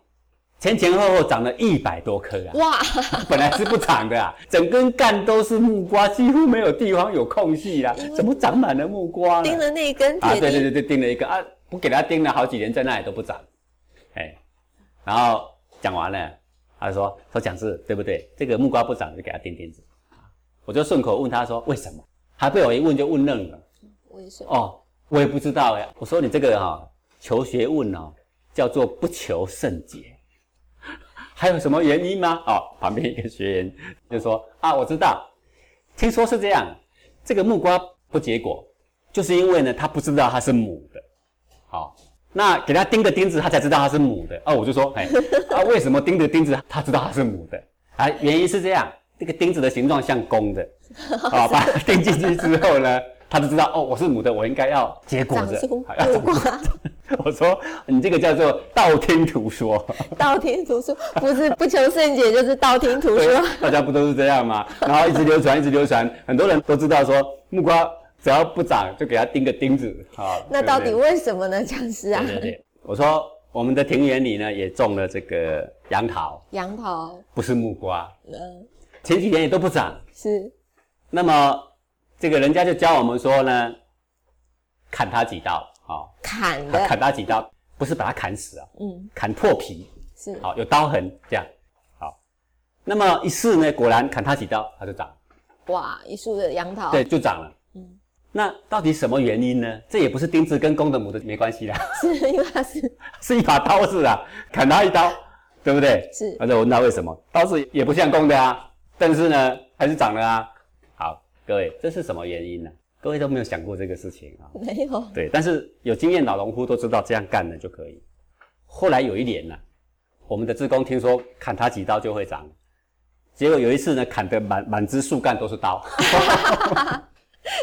前前后后长了一百多棵啊！哇，本来是不长的啊，整根干都是木瓜，几乎没有地方有空隙啊，怎么长满了木瓜呢？钉了那一根啊，对对对对，钉了一个。啊，不给他钉了好几年，在那里都不长，哎，然后讲完了，他就说说讲师对不对？这个木瓜不长就给他钉钉子，我就顺口问他说为什么？还被我一问就问愣了，为什么？哦，我也不知道哎，我说你这个哈、求学问哦，叫做不求甚解，还有什么原因吗？哦，旁边一个学员就说啊，我知道，听说是这样，这个木瓜不结果，就是因为呢，他不知道它是母的。好，那给他钉个钉子，他才知道它是母的。哦，我就说，哎，啊，为什么钉的钉子他知道它是母的？啊，原因是这样，这个钉子的形状像公的，啊，把它钉进去之后呢，他就知道，哦，我是母的，我应该要结果子长出，好要木瓜，我说你这个叫做道听途说。道听途说，不是不求甚解，就是道听途说。，大家不都是这样吗？然后一直流传，一直流传，很多人都知道说木瓜只要不长，就给它钉个钉子啊。那到底为什么呢，讲师啊？对对对对，我说我们的庭园里呢也种了这个杨桃，杨桃，不是木瓜，嗯，前几年也都不长。是那么这个人家就教我们说呢，砍它几刀，好、砍的，砍他几刀，不是把它砍死啊，嗯，砍破皮，是好、有刀痕这样，好。那么一试呢，果然砍他几刀，它就长。哇，一树的杨桃，对，，就长了。嗯那到底什么原因呢？这也不是丁字跟公的母的没关系啦，是因为它是 是一把刀子啊，砍他一刀，对不对？是而且我问他为什么，刀子也不像公的啊，但是呢还是长了啊。好，各位，这是什么原因呢？各位都没有想过这个事情啊。没有，对，但是有经验老农夫都知道这样干了就可以。后来有一年呢，我们的志工听说砍他几刀就会长，结果有一次呢，砍得满满枝树干都是刀。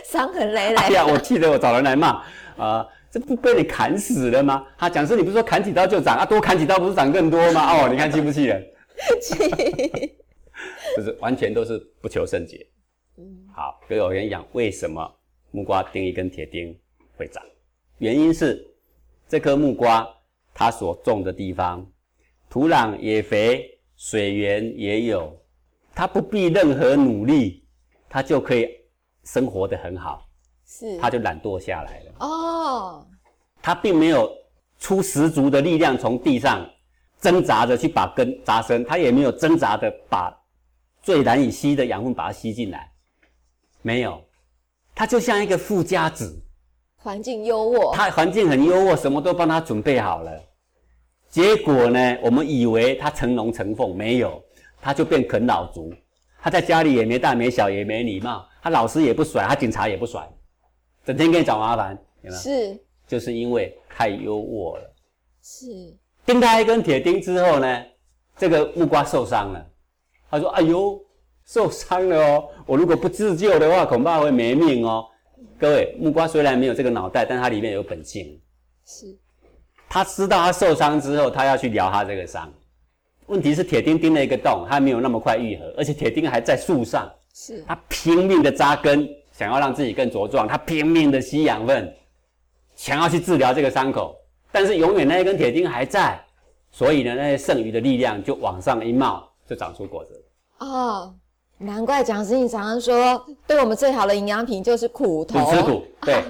伤痕累累，哎呀，我记得我找人来骂，啊、这不被你砍死了吗？他讲是，你不是说砍几刀就长啊？多砍几刀不是长更多吗？哦，你看气不气人？就是完全都是不求甚解。嗯好，各位我跟你讲，为什么木瓜钉一根铁钉会长？原因是这颗木瓜它所种的地方，土壤也肥，水源也有，它不必任何努力，它就可以生活的很好。是它就懒惰下来了。哦，它并没有出十足的力量从地上挣扎着去把根扎深，它也没有挣扎的把最难以吸的养分把它吸进来，没有，他就像一个富家子，环境优渥，他环境很优渥，什么都帮他准备好了。结果呢，我们以为他成龙成凤，没有，他就变啃老族。他在家里也没大没小，也没礼貌，他老师也不甩，他警察也不甩，整天给你找麻烦，有没有？是就是因为太优渥了。是钉他一根铁钉之后呢，这个木瓜受伤了。他说：“哎呦，受伤了哦！我如果不自救的话，恐怕会没命哦。”各位，木瓜虽然没有这个脑袋，但它里面有本性。是他知道他受伤之后，他要去疗他这个伤。问题是铁钉钉了一个洞，它没有那么快愈合，而且铁钉还在树上，是他拼命的扎根，想要让自己更茁壮，他拼命的吸养分，想要去治疗这个伤口，但是永远那一根铁钉还在，所以呢，那些剩余的力量就往上一冒，就长出果子。哦，难怪蒋师你常常说，对我们最好的营养品就是苦头。苦吃苦，对。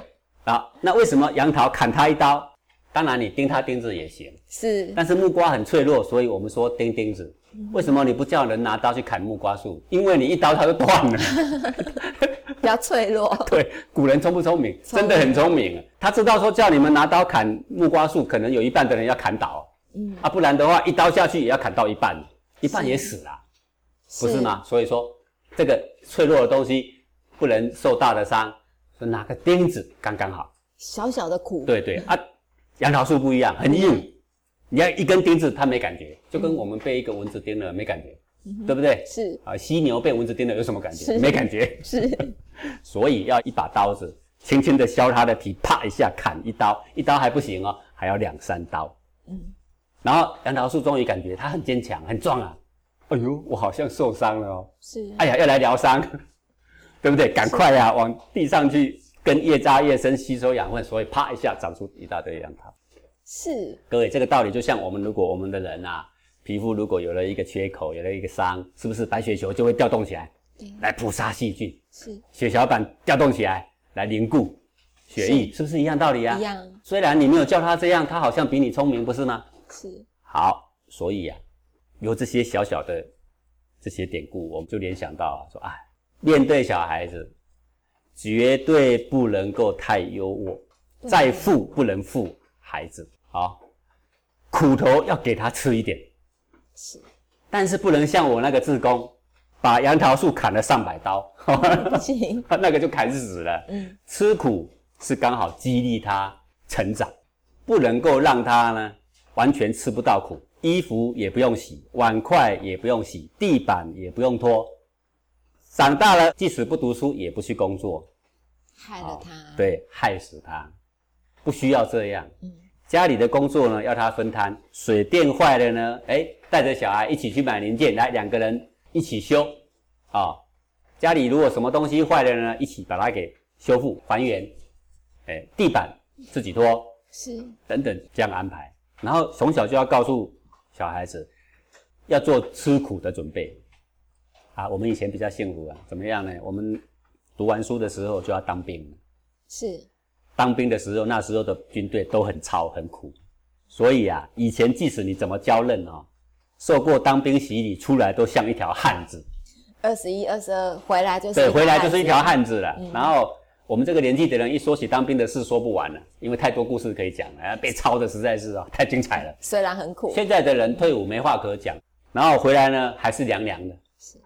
啊，那为什么杨桃砍它一刀？当然你钉它钉子也行，是。但是木瓜很脆弱，所以我们说钉钉子。为什么你不叫人拿刀去砍木瓜树？因为你一刀它就断了。比较脆弱。对，古人聪不聪明？真的很聪明。他知道说叫你们拿刀砍木瓜树，可能有一半的人要砍倒。嗯。啊，不然的话，一刀下去也要砍到一半，一半也死了，不是吗？所以说，这个脆弱的东西不能受大的伤。拿个钉子刚刚好，小小的苦。对对啊，杨桃树不一样，很硬。你要一根钉子，它没感觉，就跟我们被一个蚊子叮了没感觉，对不对？是啊，犀牛被蚊子叮了有什么感觉？没感觉。是，所以要一把刀子，轻轻的削它的皮，啪一下砍一刀，一刀还不行哦，还要两三刀。嗯，然后杨桃树终于感觉它很坚强，很壮啊。哎呦，我好像受伤了哦。是。哎呀，要来疗伤。对不对？赶快呀，往地上去，跟越扎越深，吸收养分，所以啪一下长出一大堆杨桃。是，各位，这个道理就像我们，如果我们的人啊，皮肤如果有了一个缺口，有了一个伤，是不是白血球就会调动起来，来捕杀细菌？是，血小板调动起来，来凝固血液，是不是一样道理啊？一样。虽然你没有叫他这样，他好像比你聪明，不是吗？是。好，所以呀，有这些小小的这些典故，我们就联想到啊，说，哎。面对小孩子，绝对不能够太优渥，再富不能富孩子啊，苦头要给他吃一点，是，但是不能像我那个志工，把杨桃树砍了上百刀，不行，那个就砍死了。嗯，吃苦是刚好激励他成长，不能够让他呢完全吃不到苦，衣服也不用洗，碗筷也不用洗，地板也不用拖。长大了，即使不读书，也不去工作，害了他。对，害死他，不需要这样。嗯，家里的工作呢，要他分摊。水电坏了呢，哎，带着小孩一起去买零件，来两个人一起修。啊，家里如果什么东西坏了呢，一起把它给修复还原。哎，地板自己拖，是等等这样安排。然后从小就要告诉小孩子，要做吃苦的准备。啊，我们以前比较幸福啊，怎么样呢？我们读完书的时候就要当兵是，当兵的时候，那时候的军队都很操很苦，所以啊，以前即使你怎么娇嫩哦，受过当兵洗礼出来都像一条汉子。二十一、二十二回来就是对，回来就是一条汉子了。然后我们这个年纪的人一说起当兵的事说不完了，因为太多故事可以讲了，被抄的实在是啊太精彩了。虽然很苦，现在的人退伍没话可讲，然后回来呢还是凉凉的。是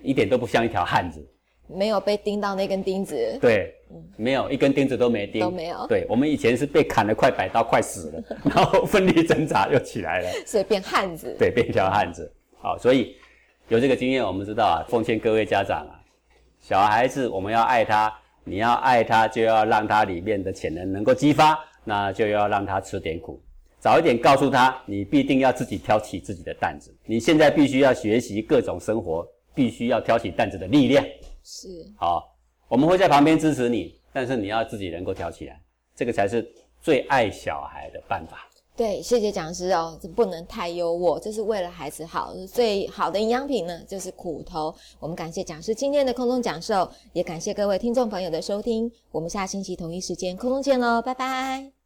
一点都不像一条汉子，没有被钉到那根钉子。对，没有一根钉子都没钉，都没有。对，我们以前是被砍了快百刀，快死了，然后奋力挣扎又起来了，所以变汉子。对，变一条汉子。好，所以有这个经验，我们知道啊，奉劝各位家长啊，小孩子我们要爱他，你要爱他，就要让他里面的潜能能够激发，那就要让他吃点苦，早一点告诉他，你必定要自己挑起自己的担子，你现在必须要学习各种生活。必须要挑起担子的力量，是好，我们会在旁边支持你，但是你要自己能够挑起来，这个才是最爱小孩的办法。对，谢谢讲师哦，这不能太优渥，这是为了孩子好。最好的营养品呢，就是苦头。我们感谢讲师今天的空中讲授，也感谢各位听众朋友的收听。我们下星期同一时间空中见喽，拜拜。